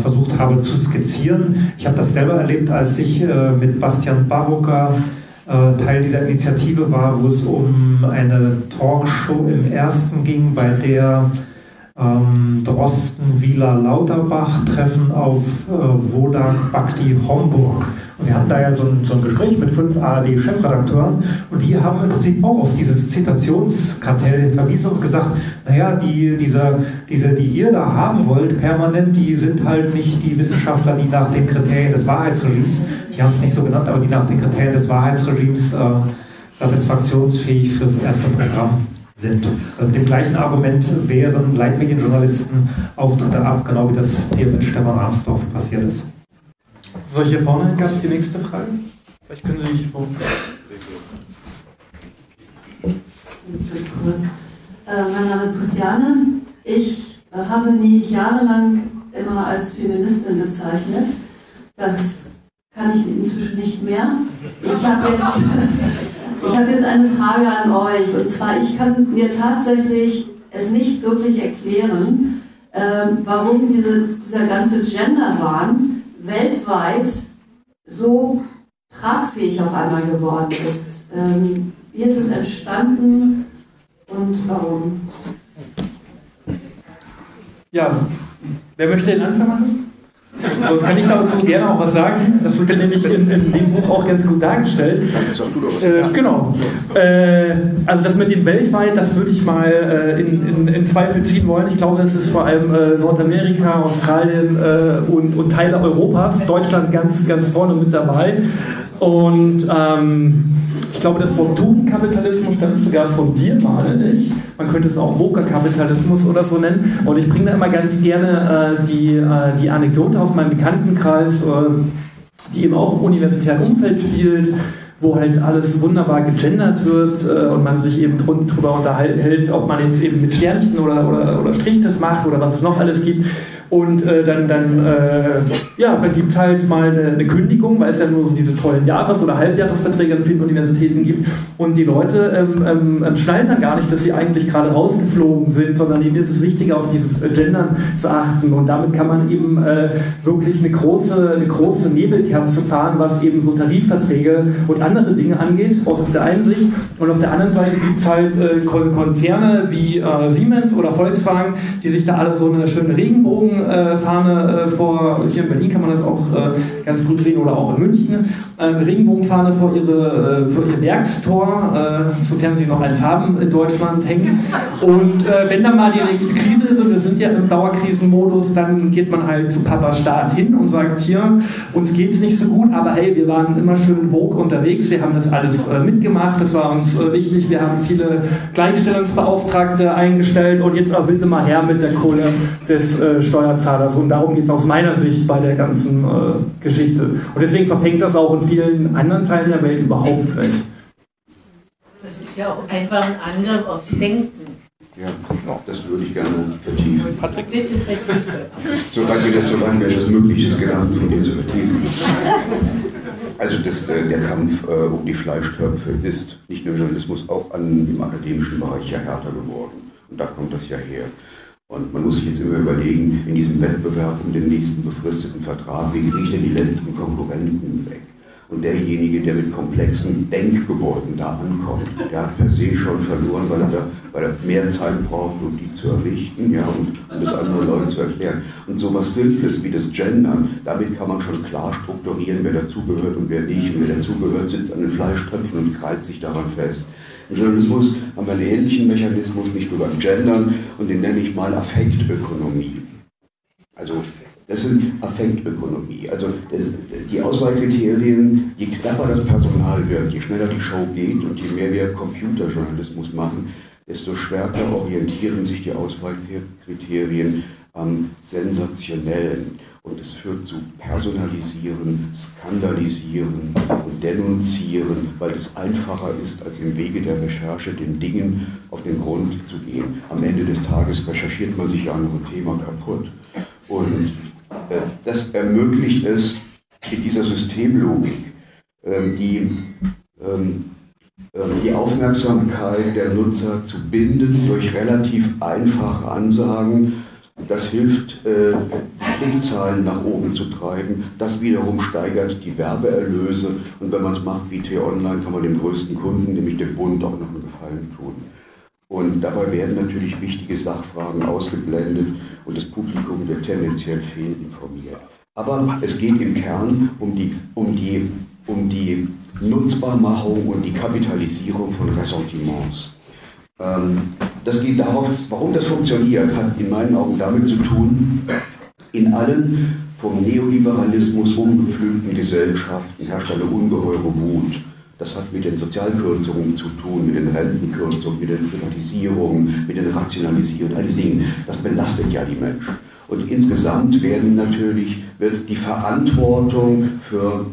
versucht habe zu skizzieren. Ich habe das selber erlebt, als ich mit Bastian Barocker äh, Teil dieser Initiative war, wo es um eine Talkshow im ersten ging, bei der ähm, Drosten, Wieler, Lauterbach treffen auf äh, Wodak Bhakti Homburg. Und wir hatten da ja so ein, so ein Gespräch mit fünf ARD-Chefredakteuren und die haben im Prinzip auch auf dieses Zitationskartell verwiesen und gesagt, naja, die, diese, diese, die ihr da haben wollt, permanent, die sind halt nicht die Wissenschaftler, die nach den Kriterien des Wahrheitsregimes, die haben es nicht so genannt, aber die nach den Kriterien des Wahrheitsregimes äh, satisfaktionsfähig fürs erste Programm sind. Also mit dem gleichen Argument wären Leitmedienjournalisten Auftritte ab, genau wie das hier mit Stefan Armsdorf passiert ist. So, hier vorne gab es die nächste Frage. Vielleicht können Sie sich vor. Ganz kurz. Äh, mein Name ist Christiane. Ich äh, habe mich jahrelang immer als Feministin bezeichnet. Das kann ich inzwischen nicht mehr. Ich habe jetzt, ich habe jetzt eine Frage an euch. Und zwar, ich kann mir tatsächlich es nicht wirklich erklären, äh, warum diese, dieser ganze Gender-Wahn weltweit so tragfähig auf einmal geworden ist. Ähm, wie ist es entstanden und warum? Ja, wer möchte den Anfang machen? Sonst kann ich dazu gerne auch was sagen. Das wird nämlich in, in dem Buch auch ganz gut dargestellt. Äh, genau. Äh, also das mit dem weltweit, das würde ich mal äh, in, in, in, Zweifel ziehen wollen. Ich glaube, das ist vor allem äh, Nordamerika, Australien äh, und, und, Teile Europas. Deutschland ganz, ganz vorne mit dabei. Und ähm, ich glaube, das Wort Tugendkapitalismus stammt sogar von dir, meine ich. Man könnte es auch Woker-Kapitalismus oder so nennen. Und ich bringe da immer ganz gerne äh, die, äh, die Anekdote aus meinem Bekanntenkreis, äh, die eben auch im universitären Umfeld spielt, wo halt alles wunderbar gegendert wird äh, und man sich eben drüber unterhält, ob man jetzt eben mit Sternchen oder, oder, oder Strich das macht oder was es noch alles gibt. Und äh, dann, dann äh, ja, man gibt halt mal eine, eine, Kündigung, weil es ja nur so diese tollen Jahres- oder Halbjahresverträge an vielen Universitäten gibt. Und die Leute ähm, ähm, ähm, schnallen dann gar nicht, dass sie eigentlich gerade rausgeflogen sind, sondern ihnen ist es wichtiger, auf dieses Gendern zu achten. Und damit kann man eben äh, wirklich eine große, eine große Nebelkerze fahren, was eben so Tarifverträge und andere Dinge angeht, aus der einen Sicht. Und auf der anderen Seite gibt es halt äh, Konzerne wie äh, Siemens oder Volkswagen, die sich da alle so eine schöne Regenbogen Regenbogenfahne äh, vor, hier in Berlin kann man das auch äh, ganz gut sehen oder auch in München, eine Regenbogenfahne vor, ihre, vor ihr Werkstor, sofern sie noch eins haben in Deutschland, hängen. Und wenn dann mal die nächste Krise ist, und wir sind ja im Dauerkrisenmodus, dann geht man halt zu Papa Staat hin und sagt, hier, uns geht es nicht so gut, aber hey, wir waren immer schön woke unterwegs, wir haben das alles mitgemacht, das war uns wichtig, wir haben viele Gleichstellungsbeauftragte eingestellt und jetzt auch bitte mal her mit der Kohle des äh, Steuerzahlers. Und darum geht es aus meiner Sicht bei der ganzen äh, Geschichte. Und deswegen verfängt das auch in vielen anderen Teilen der Welt überhaupt nicht. Das ist ja auch einfach ein Angriff aufs Denken. Ja, das würde ich gerne vertiefen. Patrick? Bitte vertiefe. Solange das, solange mir das möglich ist, Gedanken von dir zu vertiefen. Also das, äh, der Kampf äh, um die Fleischtöpfe ist nicht nur im Journalismus, auch an, im akademischen Bereich ja härter geworden. Und da kommt das ja her. Und man muss sich jetzt immer überlegen, in diesem Wettbewerb um den nächsten befristeten Vertrag, wie kriege ich denn die lästigen Konkurrenten weg? Und derjenige, der mit komplexen Denkgebäuden da ankommt, der hat per se schon verloren, weil er, da, weil er mehr Zeit braucht, um die zu errichten ja, und um das anderen Leuten zu erklären. Und so was Simples wie das Gendern, damit kann man schon klar strukturieren, wer dazugehört und wer nicht. Und wer dazugehört, sitzt an den Fleischtöpfen und krallt sich daran fest. Journalismus haben wir einen ähnlichen Mechanismus, nicht nur beim Gendern, und den nenne ich mal Affektökonomie. Also das sind Affektökonomie. Also die Auswahlkriterien, je knapper das Personal wird, je schneller die Show geht und je mehr wir Computerjournalismus machen, desto stärker orientieren sich die Auswahlkriterien am Sensationellen. Und es führt zu Personalisieren, Skandalisieren und Denunzieren, weil es einfacher ist, als im Wege der Recherche den Dingen auf den Grund zu gehen. Am Ende des Tages recherchiert man sich ja an einem Thema kaputt. Und äh, das ermöglicht es in dieser Systemlogik, äh, die, ähm, äh, die Aufmerksamkeit der Nutzer zu binden durch relativ einfache Ansagen, das hilft, äh, die Klickzahlen nach oben zu treiben. Das wiederum steigert die Werbeerlöse. Und wenn man es macht wie T-Online, kann man dem größten Kunden, nämlich dem Bund, auch noch einen Gefallen tun. Und dabei werden natürlich wichtige Sachfragen ausgeblendet und das Publikum wird tendenziell fehlinformiert. Aber es geht im Kern um die, um die, um die Nutzbarmachung und die Kapitalisierung von Ressentiments. Ähm, das geht darauf, warum das funktioniert, hat in meinen Augen damit zu tun, in allen vom Neoliberalismus umgepflügten Gesellschaften herrscht eine ungeheure Wut. Das hat mit den Sozialkürzungen zu tun, mit den Rentenkürzungen, mit den Privatisierungen, mit den Rationalisierungen, all diese Dinge. Das belastet ja die Menschen. Und insgesamt werden natürlich, wird die Verantwortung für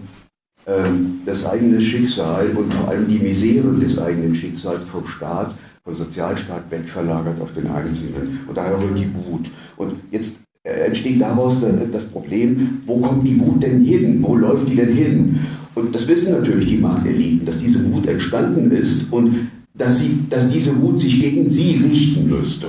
ähm, das eigene Schicksal und vor allem die Misere des eigenen Schicksals vom Staat vom Sozialstaat wegverlagert auf den Einzelnen. Und daher rührt die Wut. Und jetzt äh, entsteht daraus äh, das Problem, wo kommt die Wut denn hin? Wo läuft die denn hin? Und das wissen natürlich die Machteliten, dass diese Wut entstanden ist und dass, sie, dass diese Wut sich gegen sie richten müsste.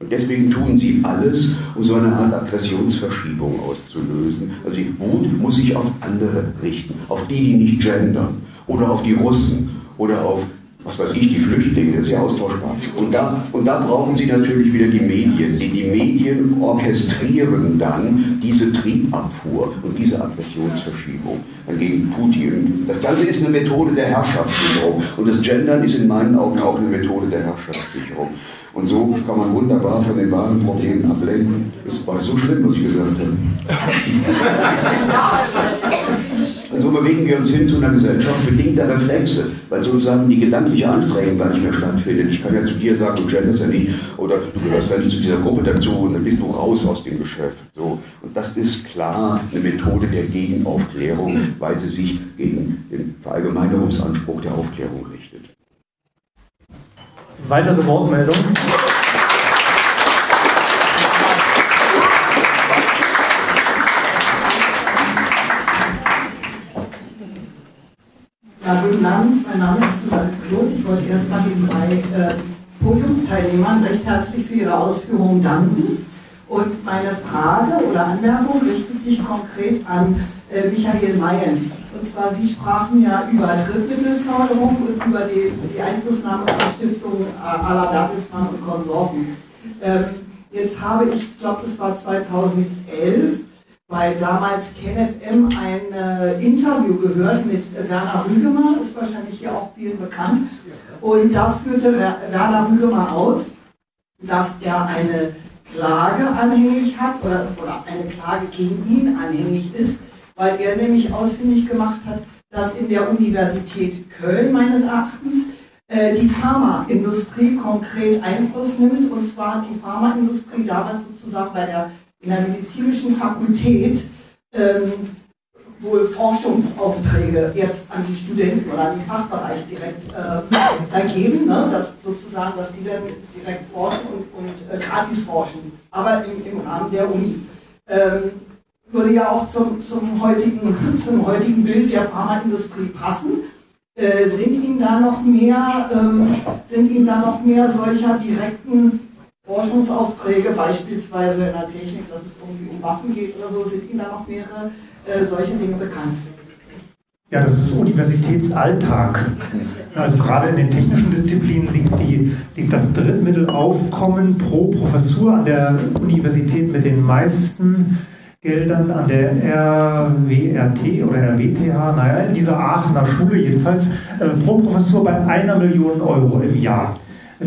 Und deswegen tun sie alles, um so eine Art Aggressionsverschiebung auszulösen. Also die Wut muss sich auf andere richten, auf die, die nicht gendern, oder auf die Russen, oder auf was weiß ich, die Flüchtlinge, das ist ja austauschbar. Und da, und da brauchen Sie natürlich wieder die Medien. Die, die Medien orchestrieren dann diese Triebabfuhr und diese Aggressionsverschiebung gegen Putin. Das Ganze ist eine Methode der Herrschaftssicherung. Und das Gendern ist in meinen Augen auch eine Methode der Herrschaftssicherung. Und so kann man wunderbar von den wahren Problemen ablenken. Es war so schlimm, was ich gesagt habe. Also bewegen wir uns hin zu einer Gesellschaft bedingter Reflexe, weil sozusagen die gedankliche Anstrengung gar nicht mehr stattfindet. Ich kann ja zu dir sagen, du genders ja nicht, oder du gehörst ja nicht zu dieser Gruppe dazu, und dann bist du raus aus dem Geschäft. So. Und das ist klar eine Methode der Gegenaufklärung, weil sie sich gegen den Verallgemeinerungsanspruch der Aufklärung richtet. Weitere Wortmeldungen? Ja, guten Abend, mein Name ist Susanne Kloth. Ich wollte erstmal den drei äh, Podiumsteilnehmern recht herzlich für ihre Ausführungen danken. Und meine Frage oder Anmerkung richtet sich konkret an äh, Michael Mayen. Und zwar, Sie sprachen ja über Drittmittelförderung und über die, die Einflussnahme von Stiftungen äh, aller Bertelsmann und Konsorten. Ähm, jetzt habe ich, ich glaube, das war 2011, bei damals KenFM ein äh, Interview gehört mit Werner Rügemer, ist wahrscheinlich hier auch vielen bekannt. Und da führte Werner Rügemer aus, dass er eine Klage anhängig hat oder, oder eine Klage gegen ihn anhängig ist, weil er nämlich ausfindig gemacht hat, dass in der Universität Köln meines Erachtens äh, die Pharmaindustrie konkret Einfluss nimmt, und zwar die Pharmaindustrie damals sozusagen bei der in der medizinischen Fakultät ähm, wohl Forschungsaufträge jetzt an die Studenten oder an den Fachbereich direkt äh, vergeben, ne? dass sozusagen, dass die dann direkt forschen und, und äh, gratis forschen, aber im, im Rahmen der Uni. Ähm, würde ja auch zum, zum, heutigen, zum heutigen Bild der Pharmaindustrie passen. Äh, sind Ihnen da noch mehr, ähm, sind Ihnen da noch mehr solcher direkten Forschungsaufträge, beispielsweise in der Technik, dass es irgendwie um Waffen geht oder so, sind Ihnen da noch mehrere äh, solche Dinge bekannt? Ja, das ist Universitätsalltag. Also gerade in den technischen Disziplinen liegt, die, liegt das Drittmittelaufkommen pro Professur an der Universität mit den meisten Geldern an der RWRT oder RWTH, naja, in dieser Aachener Schule jedenfalls, äh, pro Professur bei einer Million Euro im Jahr.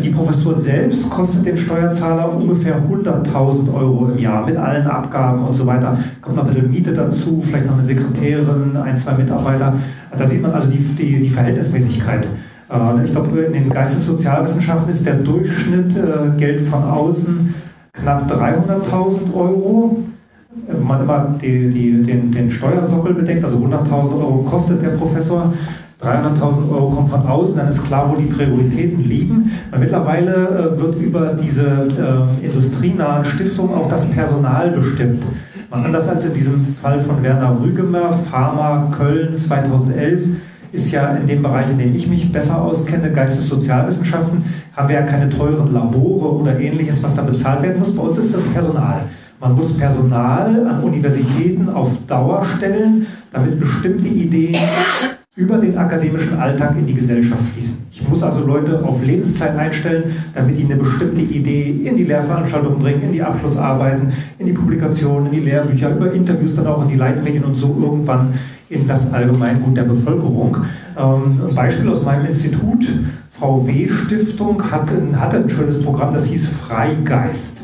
Die Professur selbst kostet den Steuerzahler ungefähr 100.000 Euro im Jahr mit allen Abgaben und so weiter. Kommt noch ein bisschen Miete dazu, vielleicht noch eine Sekretärin, ein, zwei Mitarbeiter. Da sieht man also die, die, die Verhältnismäßigkeit. Äh, ich glaube, in den Geistessozialwissenschaften ist der Durchschnitt äh, Geld von außen knapp 300.000 Euro. Wenn man immer die, die, den, den Steuersockel bedenkt, also 100.000 Euro kostet der Professor, 300.000 Euro kommen von außen, dann ist klar, wo die Prioritäten liegen. Weil mittlerweile äh, wird über diese äh, industrienahen Stiftungen auch das Personal bestimmt. Mal anders als in diesem Fall von Werner Rügemer, Pharma Köln 2011, ist ja in dem Bereich, in dem ich mich besser auskenne, Geistessozialwissenschaften, haben wir ja keine teuren Labore oder ähnliches, was da bezahlt werden muss. Bei uns ist das Personal. Man muss Personal an Universitäten auf Dauer stellen, damit bestimmte Ideen über den akademischen Alltag in die Gesellschaft fließen. Ich muss also Leute auf Lebenszeit einstellen, damit die eine bestimmte Idee in die Lehrveranstaltungen bringen, in die Abschlussarbeiten, in die Publikationen, in die Lehrbücher, über Interviews dann auch in die Leitmedien und so irgendwann in das Allgemeingut der Bevölkerung. Ähm, ein Beispiel aus meinem Institut, VW-Stiftung, hatte, hatte ein schönes Programm, das hieß Freigeist.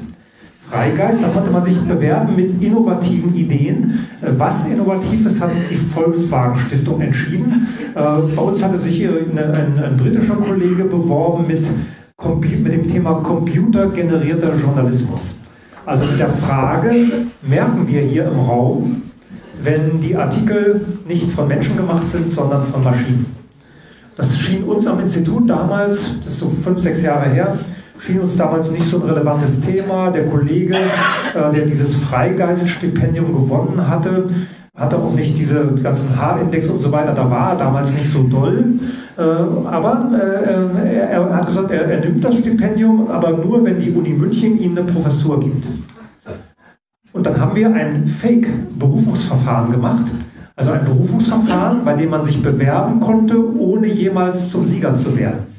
Freigeist, da konnte man sich bewerben mit innovativen Ideen. Äh, was Innovatives hat die Volkswagen Stiftung entschieden. Äh, bei uns hatte sich eine, ein, ein, britischer Kollege beworben mit, mit dem Thema computergenerierter Journalismus. Also mit der Frage, merken wir hier im Raum, wenn die Artikel nicht von Menschen gemacht sind, sondern von Maschinen. Das schien uns am Institut damals, das ist so fünf, sechs Jahre her, schien uns damals nicht so ein relevantes Thema. Der Kollege, äh, der dieses Freigeist-Stipendium gewonnen hatte, hatte auch nicht diese ganzen Haarindex und so weiter, da war er damals nicht so doll. Äh, aber äh, er, er, hat gesagt, er, er, nimmt das Stipendium, aber nur, wenn die Uni München ihm eine Professur gibt. Und dann haben wir ein Fake-Berufungsverfahren gemacht. Also ein Berufungsverfahren, bei dem man sich bewerben konnte, ohne jemals zum Sieger zu werden.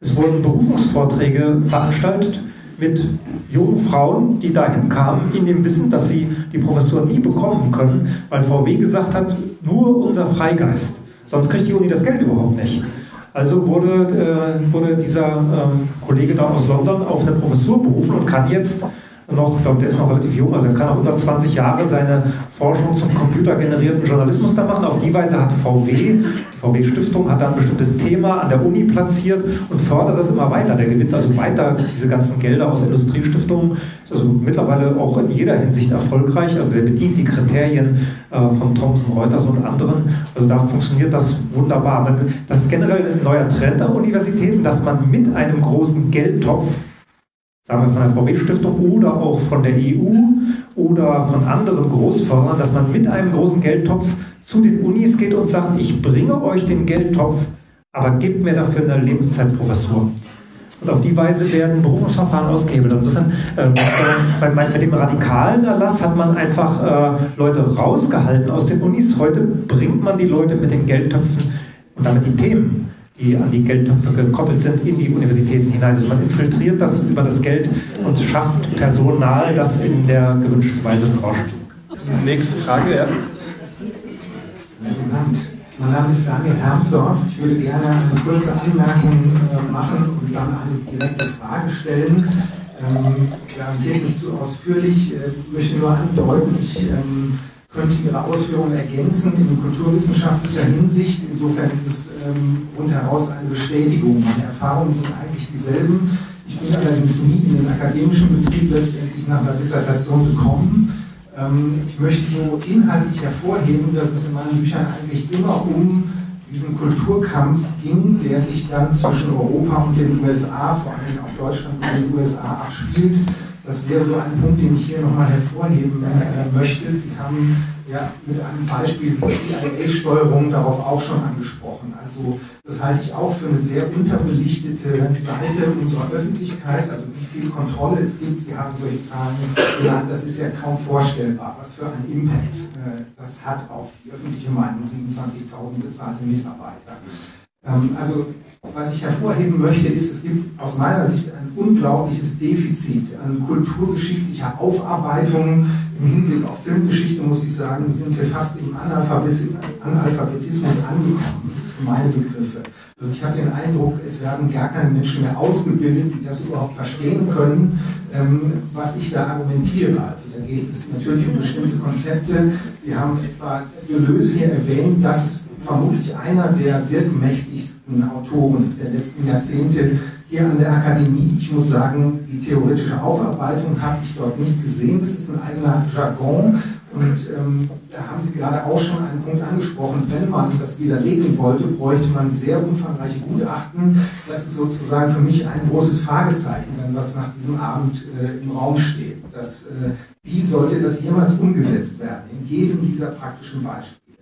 Es wurden Berufungsvorträge veranstaltet mit jungen Frauen, die dahin kamen, in dem Wissen, dass sie die Professur nie bekommen können, weil VW gesagt hat, nur unser Freigeist. Sonst kriegt die Uni das Geld überhaupt nicht. Also wurde, äh, wurde dieser ähm, Kollege da aus London auf eine Professur berufen und kann jetzt noch, ich glaube, der ist noch relativ jung, also der kann auch über 20 Jahre seine Forschung zum computergenerierten Journalismus da machen. Auf die Weise hat VW, die VW-Stiftung, hat da ein bestimmtes Thema an der Uni platziert und fördert das immer weiter. Der gewinnt also weiter diese ganzen Gelder aus Industriestiftungen, ist also mittlerweile auch in jeder Hinsicht erfolgreich. Also der bedient die Kriterien äh, von Thomson Reuters und anderen. Also da funktioniert das wunderbar. Das ist generell ein neuer Trend an Universitäten, dass man mit einem großen Geldtopf sagen wir von der VW-Stiftung oder auch von der EU oder von anderen Großförderern, dass man mit einem großen Geldtopf zu den Unis geht und sagt, ich bringe euch den Geldtopf, aber gebt mir dafür eine Lebenszeitprofessur. Und auf die Weise werden Berufungsverfahren ausgehebelt. Insofern, äh, mit dem radikalen Erlass hat man einfach äh, Leute rausgehalten aus den Unis. Heute bringt man die Leute mit den Geldtöpfen und damit die Themen die an die Geldtöpfe gekoppelt sind, in die Universitäten hinein. Also man infiltriert das über das Geld und schafft Personal, das in der gewünschten Weise forscht. Nächste Frage, ja. Mein Name ist Daniel Hermsdorf. Ich würde gerne eine kurze Anmerkung äh, machen und dann eine direkte Frage stellen. Ähm, garantiert nicht zu ausführlich, äh, möchte nur andeuten, ich ähm, könnte Ihre Ausführungen ergänzen in kulturwissenschaftlicher Hinsicht. Insofern ist es ähm, rundheraus eine Bestätigung. Meine Erfahrungen sind eigentlich dieselben. Ich bin allerdings nie in den akademischen Betrieb letztendlich nach einer Dissertation gekommen. Ähm, ich möchte so inhaltlich hervorheben, dass es in meinen Büchern eigentlich immer um diesen Kulturkampf ging, der sich dann zwischen Europa und den USA, vor allem auch Deutschland und den USA abspielt das wäre so ein Punkt, den ich hier nochmal hervorheben äh, möchte. Sie haben ja mit einem Beispiel CIA-Steuerung darauf auch schon angesprochen. Also das halte ich auch für eine sehr unterbelichtete Seite unserer Öffentlichkeit. Also wie viel Kontrolle es gibt, Sie haben solche Zahlen genannt, das ist ja kaum vorstellbar, was für einen Impact äh, das hat auf die öffentliche Meinung, 27.000 bezahlte Mitarbeiter. Ähm, also was ich hervorheben möchte, ist, es gibt aus meiner Sicht ein unglaubliches Defizit an kulturgeschichtlicher Aufarbeitung. Im Hinblick auf Filmgeschichte muss ich sagen, sind wir fast im Analphabetismus angekommen, für meine Begriffe. Also ich habe den Eindruck, es werden gar keine Menschen mehr ausgebildet, die das überhaupt verstehen können, ähm, was ich da argumentiere. Also da geht es natürlich um bestimmte Konzepte. Sie haben etwa Deleuze hier erwähnt, das ist vermutlich einer der wirkmächtigsten Autoren der letzten Jahrzehnte hier an der Akademie. Ich muss sagen, die theoretische Aufarbeitung habe ich dort nicht gesehen. Das ist ein eigener Jargon. Und ähm, da haben Sie gerade auch schon einen Punkt angesprochen. Wenn man das widerlegen wollte, bräuchte man sehr umfangreiche Gutachten. Das ist sozusagen für mich ein großes Fragezeichen, was nach diesem Abend äh, im Raum steht. Das, äh, wie sollte das jemals umgesetzt werden? In jedem dieser praktischen Beispiele.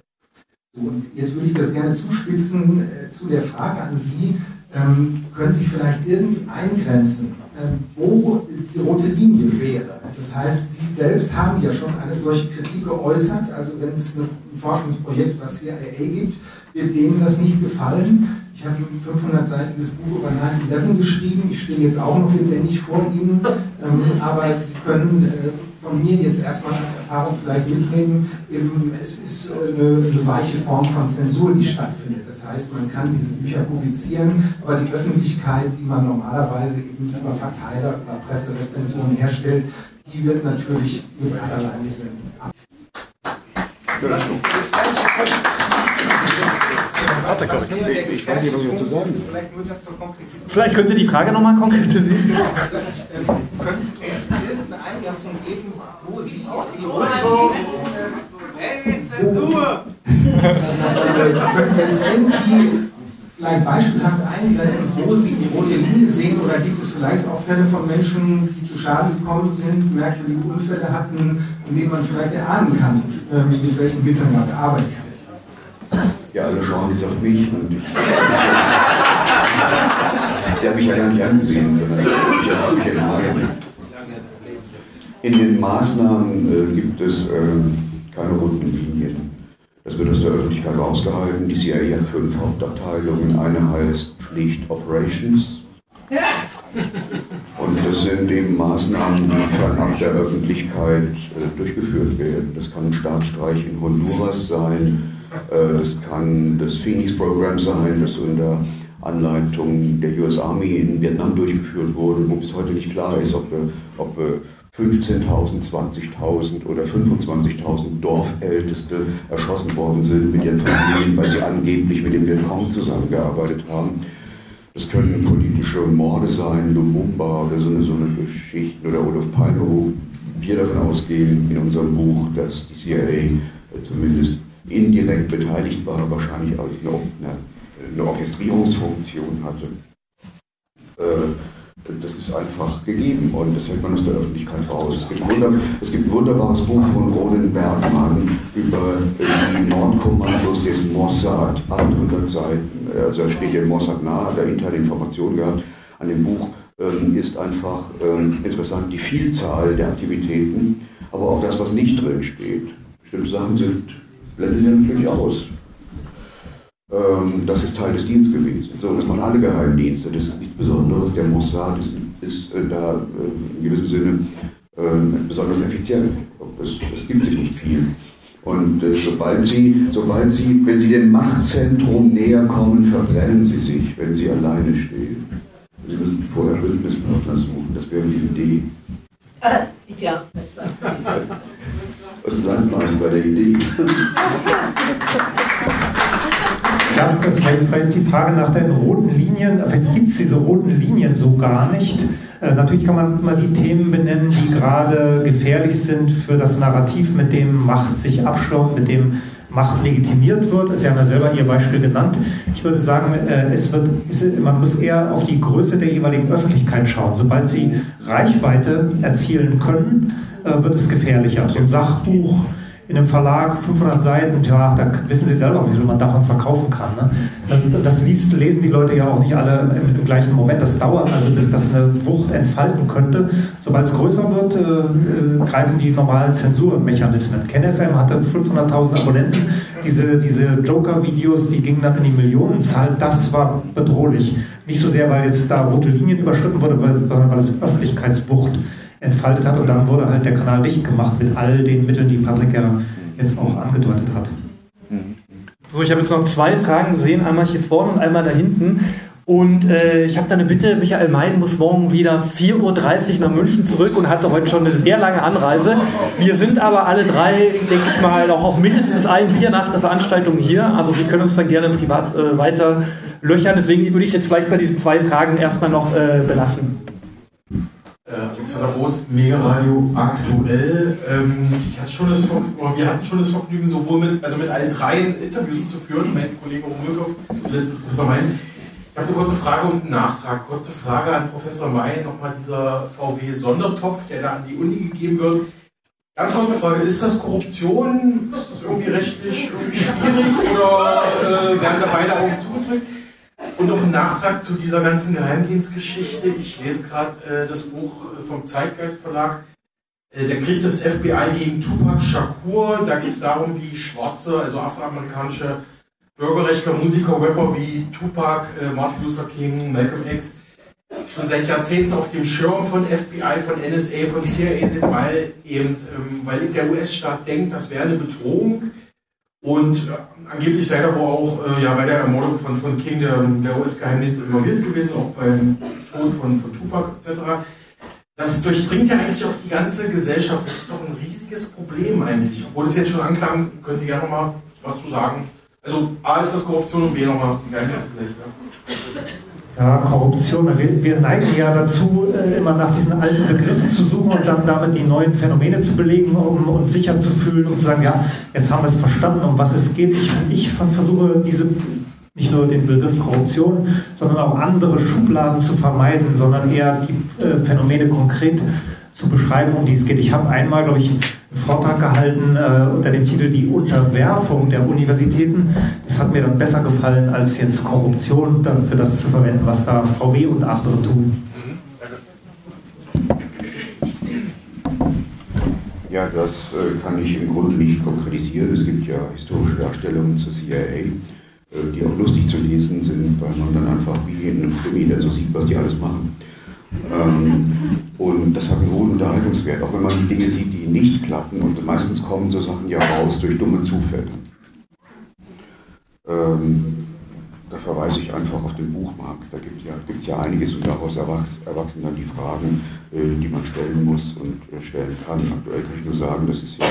Und jetzt würde ich das gerne zuspitzen äh, zu der Frage an Sie. Ähm, können Sie vielleicht irgendwie eingrenzen, äh, wo die rote Linie wäre? Das heißt, Sie selbst haben ja schon eine solche Kritik geäußert. Also wenn es ein Forschungsprojekt, was CIA gibt, wird denen das nicht gefallen. Ich habe ein 500-seitiges Buch über 9-11 geschrieben. Ich stehe jetzt auch noch lebendig vor Ihnen. Ähm, aber Sie können äh, von mir jetzt erstmal als Erfahrung vielleicht mitnehmen, eben, es ist eine, eine, weiche Form von Zensur, die stattfindet. Das heißt, man kann diese Bücher publizieren, aber die Öffentlichkeit, die man normalerweise eben über Verteiler, über Presserezensionen herstellt, die wird natürlich mit allerlei Mitteln ab. Ich weiß nicht, was ich dazu sagen soll. Vielleicht könnte die Frage nochmal konkretisieren. Können Sie uns irgendeine Einlassung geben, Sie rote Zensur! Können Sie jetzt irgendwie vielleicht beispielhaft eingrenzen, wo Sie die rote Linie sehen oder gibt es vielleicht auch Fälle von Menschen, die zu Schaden gekommen sind, merkwürdige Unfälle hatten, in denen man vielleicht erahnen kann, ähm, mit welchen Mitteln man gearbeitet wird? Ja, alle schauen jetzt auf mich und ich. Sie haben mich ja gar nicht angesehen, sondern ich habe mich entscheiden. In den Maßnahmen äh, gibt es äh, keine roten Linien. Das wird aus der Öffentlichkeit rausgehalten. Die CIA hat fünf Hauptabteilungen. Eine heißt schlicht Operations. Und das sind eben Maßnahmen, die fernab der Öffentlichkeit äh, durchgeführt werden. Das kann ein Staatsstreich in Honduras sein, äh, das kann das Phoenix-Programm sein, das unter Anleitung der US Army in Vietnam durchgeführt wurde, wo bis heute nicht klar ist, ob, äh, ob 15.000, 20.000 oder 25.000 Dorfälteste erschossen worden sind mit ihren Familien, weil sie angeblich mit dem Vietcong zusammengearbeitet haben. Das können politische Morde sein, Lumumba oder so eine, so eine Geschichte oder Olaf Palme, wo wir davon ausgehen in unserem Buch, dass die CIA zumindest indirekt beteiligt war, wahrscheinlich auch eine, eine Orchestrierungsfunktion hatte. Äh, das ist einfach gegeben und das hält man aus der Öffentlichkeit raus. Es gibt, es gibt ein wunderbares Buch von Roland Bergmann über die Nordkommandos des Mossad, 800 Seiten. Also er steht hier Mossad nahe, hat er interne Informationen gehabt. An dem Buch ähm, ist einfach ähm, interessant die Vielzahl der Aktivitäten, aber auch das, was nicht drin steht. Bestimmte Sachen sind, blenden er natürlich aus. Ähm, das ist Teil des Dienstes gewesen. So, das machen alle Geheimdienste, das ist nichts Besonderes. Der Mossad ist, ist äh, da äh, in gewissem Sinne äh, besonders effizient. Es gibt sich nicht viel. Und äh, sobald, sie, sobald Sie, wenn Sie dem Machtzentrum näher kommen, verbrennen Sie sich, wenn Sie alleine stehen. Sie müssen vorher Bündnispartner suchen, das wäre die Idee. Ja, besser. Was bleibt meist bei der Idee? Ja, vielleicht ist die Frage nach den roten Linien, vielleicht gibt es diese roten Linien so gar nicht. Äh, natürlich kann man mal die Themen benennen, die gerade gefährlich sind für das Narrativ, mit dem Macht sich abschirmt, mit dem Macht legitimiert wird. Sie haben ja selber Ihr Beispiel genannt. Ich würde sagen, äh, es wird, man muss eher auf die Größe der jeweiligen Öffentlichkeit schauen. Sobald Sie Reichweite erzielen können, äh, wird es gefährlicher. So ein Sachbuch in einem Verlag 500 Seiten, ja, da wissen Sie selber, wie viel man davon verkaufen kann. Ne? Das liest, lesen die Leute ja auch nicht alle im, im, gleichen Moment. Das dauert also, bis das eine Wucht entfalten könnte. Sobald es größer wird, äh, greifen die normalen Zensurmechanismen. KenFM hatte 500.000 Abonnenten. Diese, diese Joker-Videos, die gingen dann in die Millionenzahl. Das war bedrohlich. Nicht so sehr, weil jetzt da rote Linien überschritten wurde, sondern weil es Öffentlichkeitswucht entfaltet hat und dann wurde halt der Kanal dicht gemacht mit all den Mitteln, die Patrick ja jetzt auch angedeutet hat. So, ich habe jetzt noch zwei Fragen gesehen, einmal hier vorne und einmal da hinten. Und äh, ich habe da eine Bitte, Michael Mein muss morgen wieder 4.30 Uhr nach München zurück und hatte heute schon eine sehr lange Anreise. Wir sind aber alle drei, denke ich mal, auch auf mindestens ein Bier nach der Veranstaltung hier. Also Sie können uns dann gerne privat äh, weiter löchern. Deswegen würde ich es jetzt vielleicht bei diesen zwei Fragen erstmal noch äh, belassen. Äh, Alexander Roos, Mega Radio aktuell. Ähm, ich hatte schon das wir hatten schon das Vergnügen, sowohl mit, also mit allen dreien Interviews zu führen, mein Kollege mit Professor Mein. Ich habe eine kurze Frage und einen Nachtrag. Kurze Frage an Professor May, nochmal dieser VW-Sondertopf, der da an die Uni gegeben wird. Ganz kurze Frage, ist das Korruption? Ist das irgendwie rechtlich irgendwie schwierig oder äh, werden da beide Augen zugedrückt? Und noch ein Nachtrag zu dieser ganzen Geheimdienstgeschichte. Ich lese gerade äh, das Buch äh, vom Zeitgeist Verlag. Äh, der Krieg des FBI gegen Tupac Shakur. Da geht es darum, wie schwarze, also afroamerikanische Bürgerrechtler, Musiker, Rapper wie Tupac, äh, Martin Luther King, Malcolm X schon seit Jahrzehnten auf dem Schirm von FBI, von NSA, von CIA sind, weil eben, ähm, weil der US-Staat denkt, das wäre eine Bedrohung und äh, angeblich sei da wohl auch äh, ja, bei der Ermordung von, von King der, der US-Geheimdienst involviert gewesen, auch beim Tod von, von Tupac etc. Das durchdringt ja eigentlich auch die ganze Gesellschaft. Das ist doch ein riesiges Problem eigentlich. Obwohl es jetzt schon anklang, können Sie gerne nochmal was zu sagen. Also A ist das Korruption und B nochmal die vielleicht. Ja. Ja, Korruption. Wir, wir, neigen ja dazu, äh, immer nach diesen alten Begriffen zu suchen und dann damit die neuen Phänomene zu belegen, um uns sicher zu fühlen und zu sagen, ja, jetzt haben wir es verstanden, um was es geht. Ich, ich versuche diese nicht nur den Begriff Korruption, sondern auch andere Schubladen zu vermeiden, sondern eher die äh, Phänomene konkret zu beschreiben, um die es geht. Ich habe einmal, glaube ich, einen Vortrag gehalten äh, unter dem Titel Die Unterwerfung der Universitäten. Das hat mir dann besser gefallen, als jetzt Korruption für das zu verwenden, was da VW und andere tun. Ja, das äh, kann ich im Grunde nicht konkretisieren. Es gibt ja historische Darstellungen zur CIA, äh, die auch lustig zu lesen sind, weil man dann einfach wie in einem Krimi dann so sieht, was die alles machen. Ähm, und das hat einen hohen Unterhaltungswert, auch wenn man die Dinge sieht, die nicht klappen. Und meistens kommen so Sachen ja raus durch dumme Zufälle. Ähm, da verweise ich einfach auf den Buchmarkt. Da gibt es ja, ja einiges und daraus erwachs, erwachsen dann die Fragen, äh, die man stellen muss und äh, stellen kann. Aktuell kann ich nur sagen, das ist ja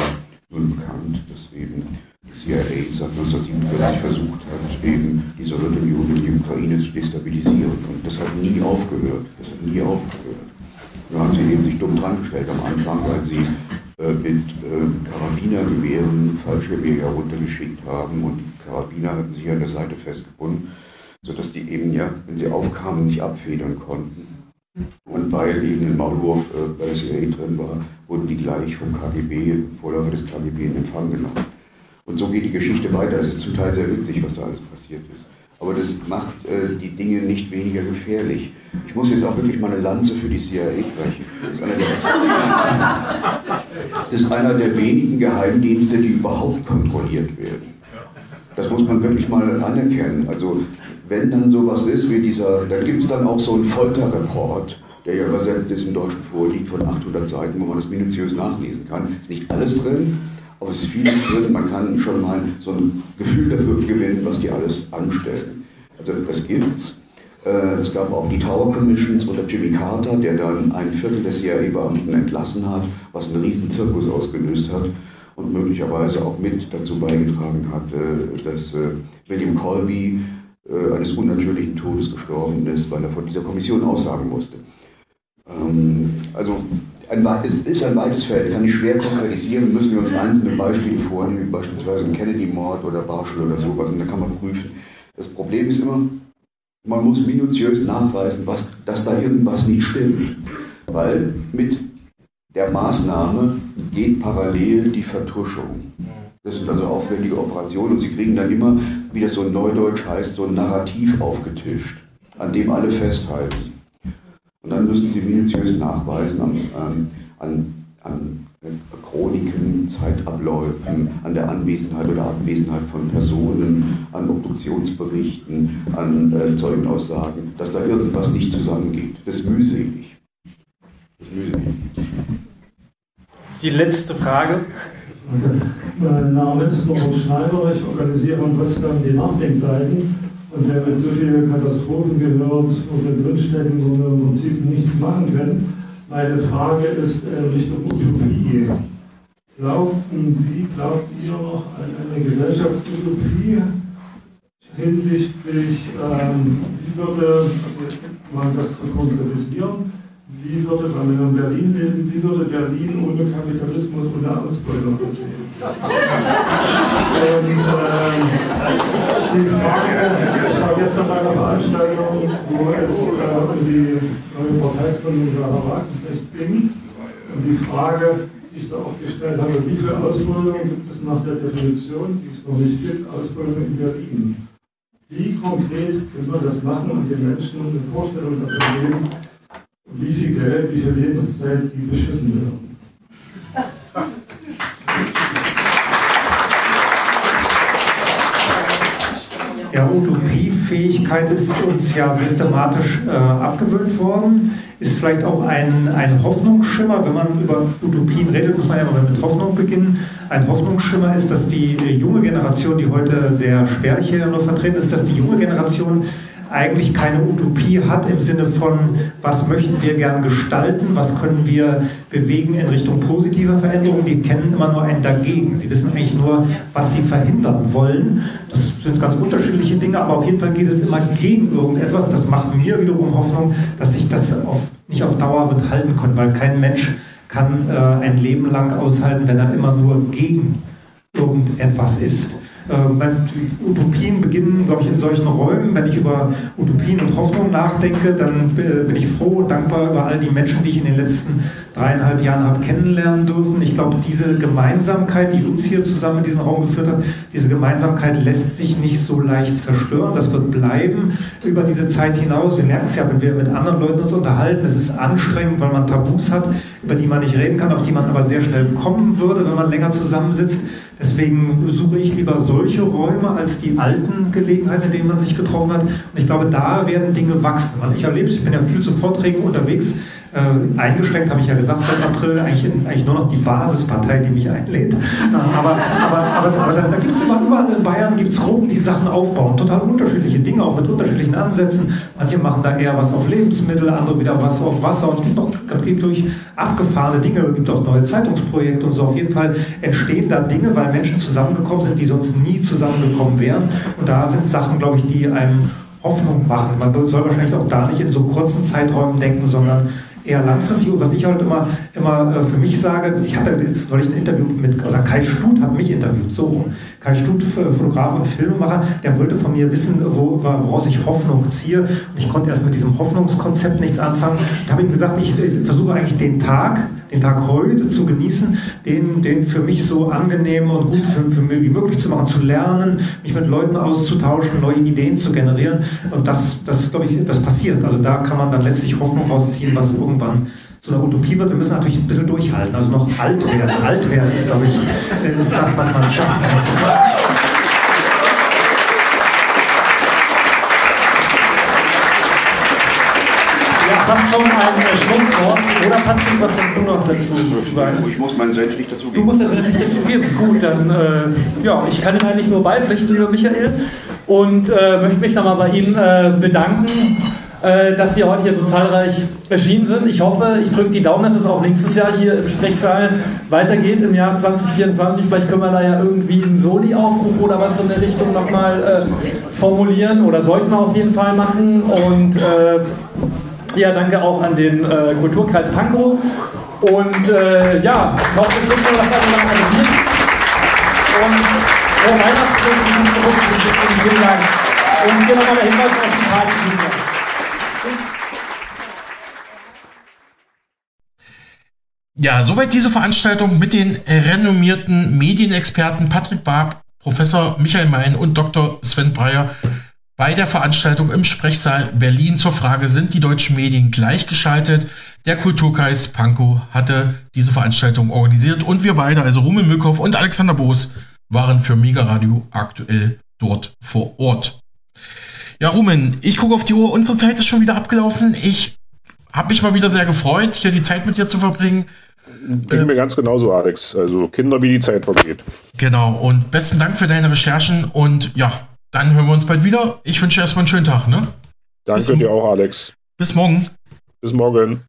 nun bekannt, dass eben die CIA seit 1947 versucht hat, eben die Sowjetunion und die Ukraine zu destabilisieren. Und das hat nie aufgehört. Das hat nie aufgehört. Da haben sie eben sich dumm dran gestellt am Anfang, weil sie äh, mit äh, Karabinergewehren Fallschirmjäger runtergeschickt haben und die Karabiner hatten sich an der Seite festgebunden, sodass die eben ja, wenn sie aufkamen, nicht abfedern konnten. Und weil eben ein Maulwurf äh, bei der CIA drin war, wurden die gleich vom KGB, Vorläufer des KGB, in Empfang genommen. Und so geht die Geschichte weiter. Es ist zum Teil sehr witzig, was da alles passiert ist. Aber das macht äh, die Dinge nicht weniger gefährlich. Ich muss jetzt auch wirklich mal eine Lanze für die CIA brechen. Das ist, einer der, das ist einer der wenigen Geheimdienste, die überhaupt kontrolliert werden. Das muss man wirklich mal anerkennen. Also wenn dann sowas ist wie dieser, dann gibt es dann auch so einen Folterreport, der ja übersetzt ist im Deutschen vorliegt von 800 Seiten, wo man das minutiös nachlesen kann. Ist nicht alles drin, aber es ist vieles drin. Man kann schon mal so ein Gefühl dafür gewinnen, was die alles anstellen. Also das gibt's. Äh, es gab auch die Tower Commissions unter Jimmy Carter, der dann ein Viertel der CIA-Beamten entlassen hat, was einen riesen Zirkus ausgelöst hat und möglicherweise auch mit dazu beigetragen hat, äh, dass äh, William Colby eines unnatürlichen Todes gestorben ist, weil er von dieser Kommission aussagen musste. Ähm, also ein, es ist ein weites Feld, kann ich schwer konkretisieren, müssen wir uns einzelne Beispiele vornehmen, beispielsweise Kennedy-Mord oder Barschel oder sowas, und da kann man prüfen. Das Problem ist immer, man muss minutiös nachweisen, was, dass da irgendwas nicht stimmt. Weil mit der Maßnahme geht parallel die Vertuschung. Das sind also aufwendige Operationen und sie kriegen dann immer, wie das so in Neudeutsch heißt, so ein Narrativ aufgetischt, an dem alle festhalten. Und dann müssen sie minutiös nachweisen an, an, an, an Chroniken, Zeitabläufen, an der Anwesenheit oder Abwesenheit von Personen, an Obduktionsberichten, an äh, Zeugenaussagen, dass da irgendwas nicht zusammengeht. Das ist mühselig. Das ist mühselig. Die letzte Frage. Mein Name ist Norbert Schneider, ich organisiere in Potsdam die Nachdenkseiten. Und wir haben jetzt so viele Katastrophen gehört, wo wir drinstecken, wo wir im Prinzip nichts machen können. Meine Frage ist in Richtung Utopie. Glaubten Sie, glaubt ihr noch an eine Gesellschaftsutopie hinsichtlich, ähm, wie würde man das zu konkretisieren, wie würde, wir in Berlin leben, wie würde Berlin ohne Kapitalismus, ohne Ausbeutung aussehen? Und ähm, die Frage, ich war gestern bei einer Veranstaltung, wo es äh, um die neue Parteigründung Sarah Wagensrechts ging. Und die Frage, die ich da auch gestellt habe, wie viel Ausbildung gibt es nach der Definition, die es noch nicht gibt, Ausbildung in Berlin? Wie konkret können wir das machen und den Menschen eine Vorstellung davon geben, wie viel Geld, wie viel Lebenszeit die beschissen werden? Ja, Utopiefähigkeit ist uns ja systematisch äh, abgewöhnt worden. Ist vielleicht auch ein, ein Hoffnungsschimmer, wenn man über Utopien redet, muss man ja mal mit Hoffnung beginnen. Ein Hoffnungsschimmer ist, dass die junge Generation, die heute sehr spärlich hier nur vertreten ist, dass die junge Generation eigentlich keine Utopie hat im Sinne von, was möchten wir gern gestalten, was können wir bewegen in Richtung positiver Veränderung. Die kennen immer nur ein Dagegen. Sie wissen eigentlich nur, was sie verhindern wollen. Das sind ganz unterschiedliche Dinge, aber auf jeden Fall geht es immer gegen irgendetwas. Das macht mir wiederum Hoffnung, dass sich das auf, nicht auf Dauer wird halten können, weil kein Mensch kann äh, ein Leben lang aushalten, wenn er immer nur gegen irgendetwas ist. Äh, Utopien beginnen, glaube ich, in solchen Räumen. Wenn ich über Utopien und Hoffnung nachdenke, dann bin ich froh und dankbar über all die Menschen, die ich in den letzten dreieinhalb Jahren habe kennenlernen dürfen. Ich glaube, diese Gemeinsamkeit, die uns hier zusammen in diesen Raum geführt hat, diese Gemeinsamkeit lässt sich nicht so leicht zerstören. Das wird bleiben über diese Zeit hinaus. Wir merken es ja, wenn wir mit anderen Leuten uns unterhalten. Es ist anstrengend, weil man Tabus hat, über die man nicht reden kann, auf die man aber sehr schnell kommen würde, wenn man länger zusammensitzt. Deswegen suche ich lieber solche Räume als die alten Gelegenheiten, in denen man sich getroffen hat. Und ich glaube, da werden Dinge wachsen. Weil ich erlebe, ich bin ja viel zu Vorträgen unterwegs, Äh, eingeschränkt habe ich ja gesagt seit April, eigentlich, eigentlich nur noch die Basispartei, die mich einlädt. Aber, aber, aber, aber da, da gibt es überall in Bayern gibt's Gruppen, die Sachen aufbauen, total unterschiedliche Dinge, auch mit unterschiedlichen Ansätzen. Manche machen da eher was auf Lebensmittel, andere wieder was auf Wasser. Und es gibt es gibt durch abgefahrene Dinge, es gibt auch neue Zeitungsprojekte und so. Auf jeden Fall entstehen da Dinge, weil Menschen zusammengekommen sind, die sonst nie zusammengekommen wären. Und da sind Sachen, glaube ich, die einem Hoffnung machen. Man soll wahrscheinlich auch da nicht in so kurzen Zeiträumen denken, sondern eher langfristig. Und was ich halt immer, immer äh, für mich sage, ich hatte jetzt neulich ein Interview mit, oder Kai Stut hat mich interviewt, so. Kai Stut, Fotograf und Filmemacher, der wollte von mir wissen, wo, woraus ich Hoffnung ziehe. Und ich konnte erst mit diesem Hoffnungskonzept nichts anfangen. Da habe ich gesagt, ich versuche eigentlich den Tag, den Tag heute zu genießen, den, den für mich so angenehm und gut für, für mich wie möglich zu machen, zu lernen, mich mit Leuten auszutauschen, neue Ideen zu generieren. Und das, das glaube ich, das passiert. Also da kann man dann letztlich Hoffnung rausziehen, was irgendwann zu einer Utopie wird. Wir müssen natürlich ein bisschen durchhalten, also noch alt werden. Alt werden ist, glaube ich, ist das, was man schaffen muss. Fast schon ein Schlusswort. Oder Patrick, was hast du noch dazu sagen? Ich muss meinen Senf nicht dazu geben. Du musst den Senf nicht dazu geben. Gut, dann, äh, ja, ich kann Ihnen eigentlich nur beipflichten, lieber Michael. Und äh, möchte mich nochmal bei Ihnen äh, bedanken, äh, dass Sie heute hier so zahlreich erschienen sind. Ich hoffe, ich drücke die Daumen, dass es auch nächstes Jahr hier im Sprechsaal weitergeht im Jahr 2024. Vielleicht können wir da ja irgendwie einen Soli-Aufruf oder was in der Richtung nochmal äh, formulieren oder sollten wir auf jeden Fall machen. Und äh, ja, danke auch an den äh, Kulturkreis Pankow. Und äh, ja, noch ein Glück, was man organisiert. Und frohe Weihnachten und vielen Dank. Und hier nochmal der Hinweis auf die Party. Ja, soweit diese Veranstaltung mit den renommierten Medienexperten Patrick Barb, Professor Michael Mein und Dr. Sven Breyer bei der Veranstaltung im Sprechsaal Berlin zur Frage, sind die deutschen Medien gleichgeschaltet? Der Kulturkreis Pankow hatte diese Veranstaltung organisiert und wir beide, also Rummel Mückhoff und Alexander Boos, waren für Mega Radio aktuell dort vor Ort. Ja, Rumen, ich gucke auf die Uhr, unsere Zeit ist schon wieder abgelaufen. Ich habe mich mal wieder sehr gefreut, hier die Zeit mit dir zu verbringen. Ging äh, mir ganz genauso, Alex. Also Kinder, wie die Zeit vergeht. Genau, und besten Dank für deine Recherchen und ja, dann hören wir uns bald wieder. Ich wünsche erstmal einen schönen Tag, ne? Danke dir auch, Alex. Bis morgen. Bis morgen.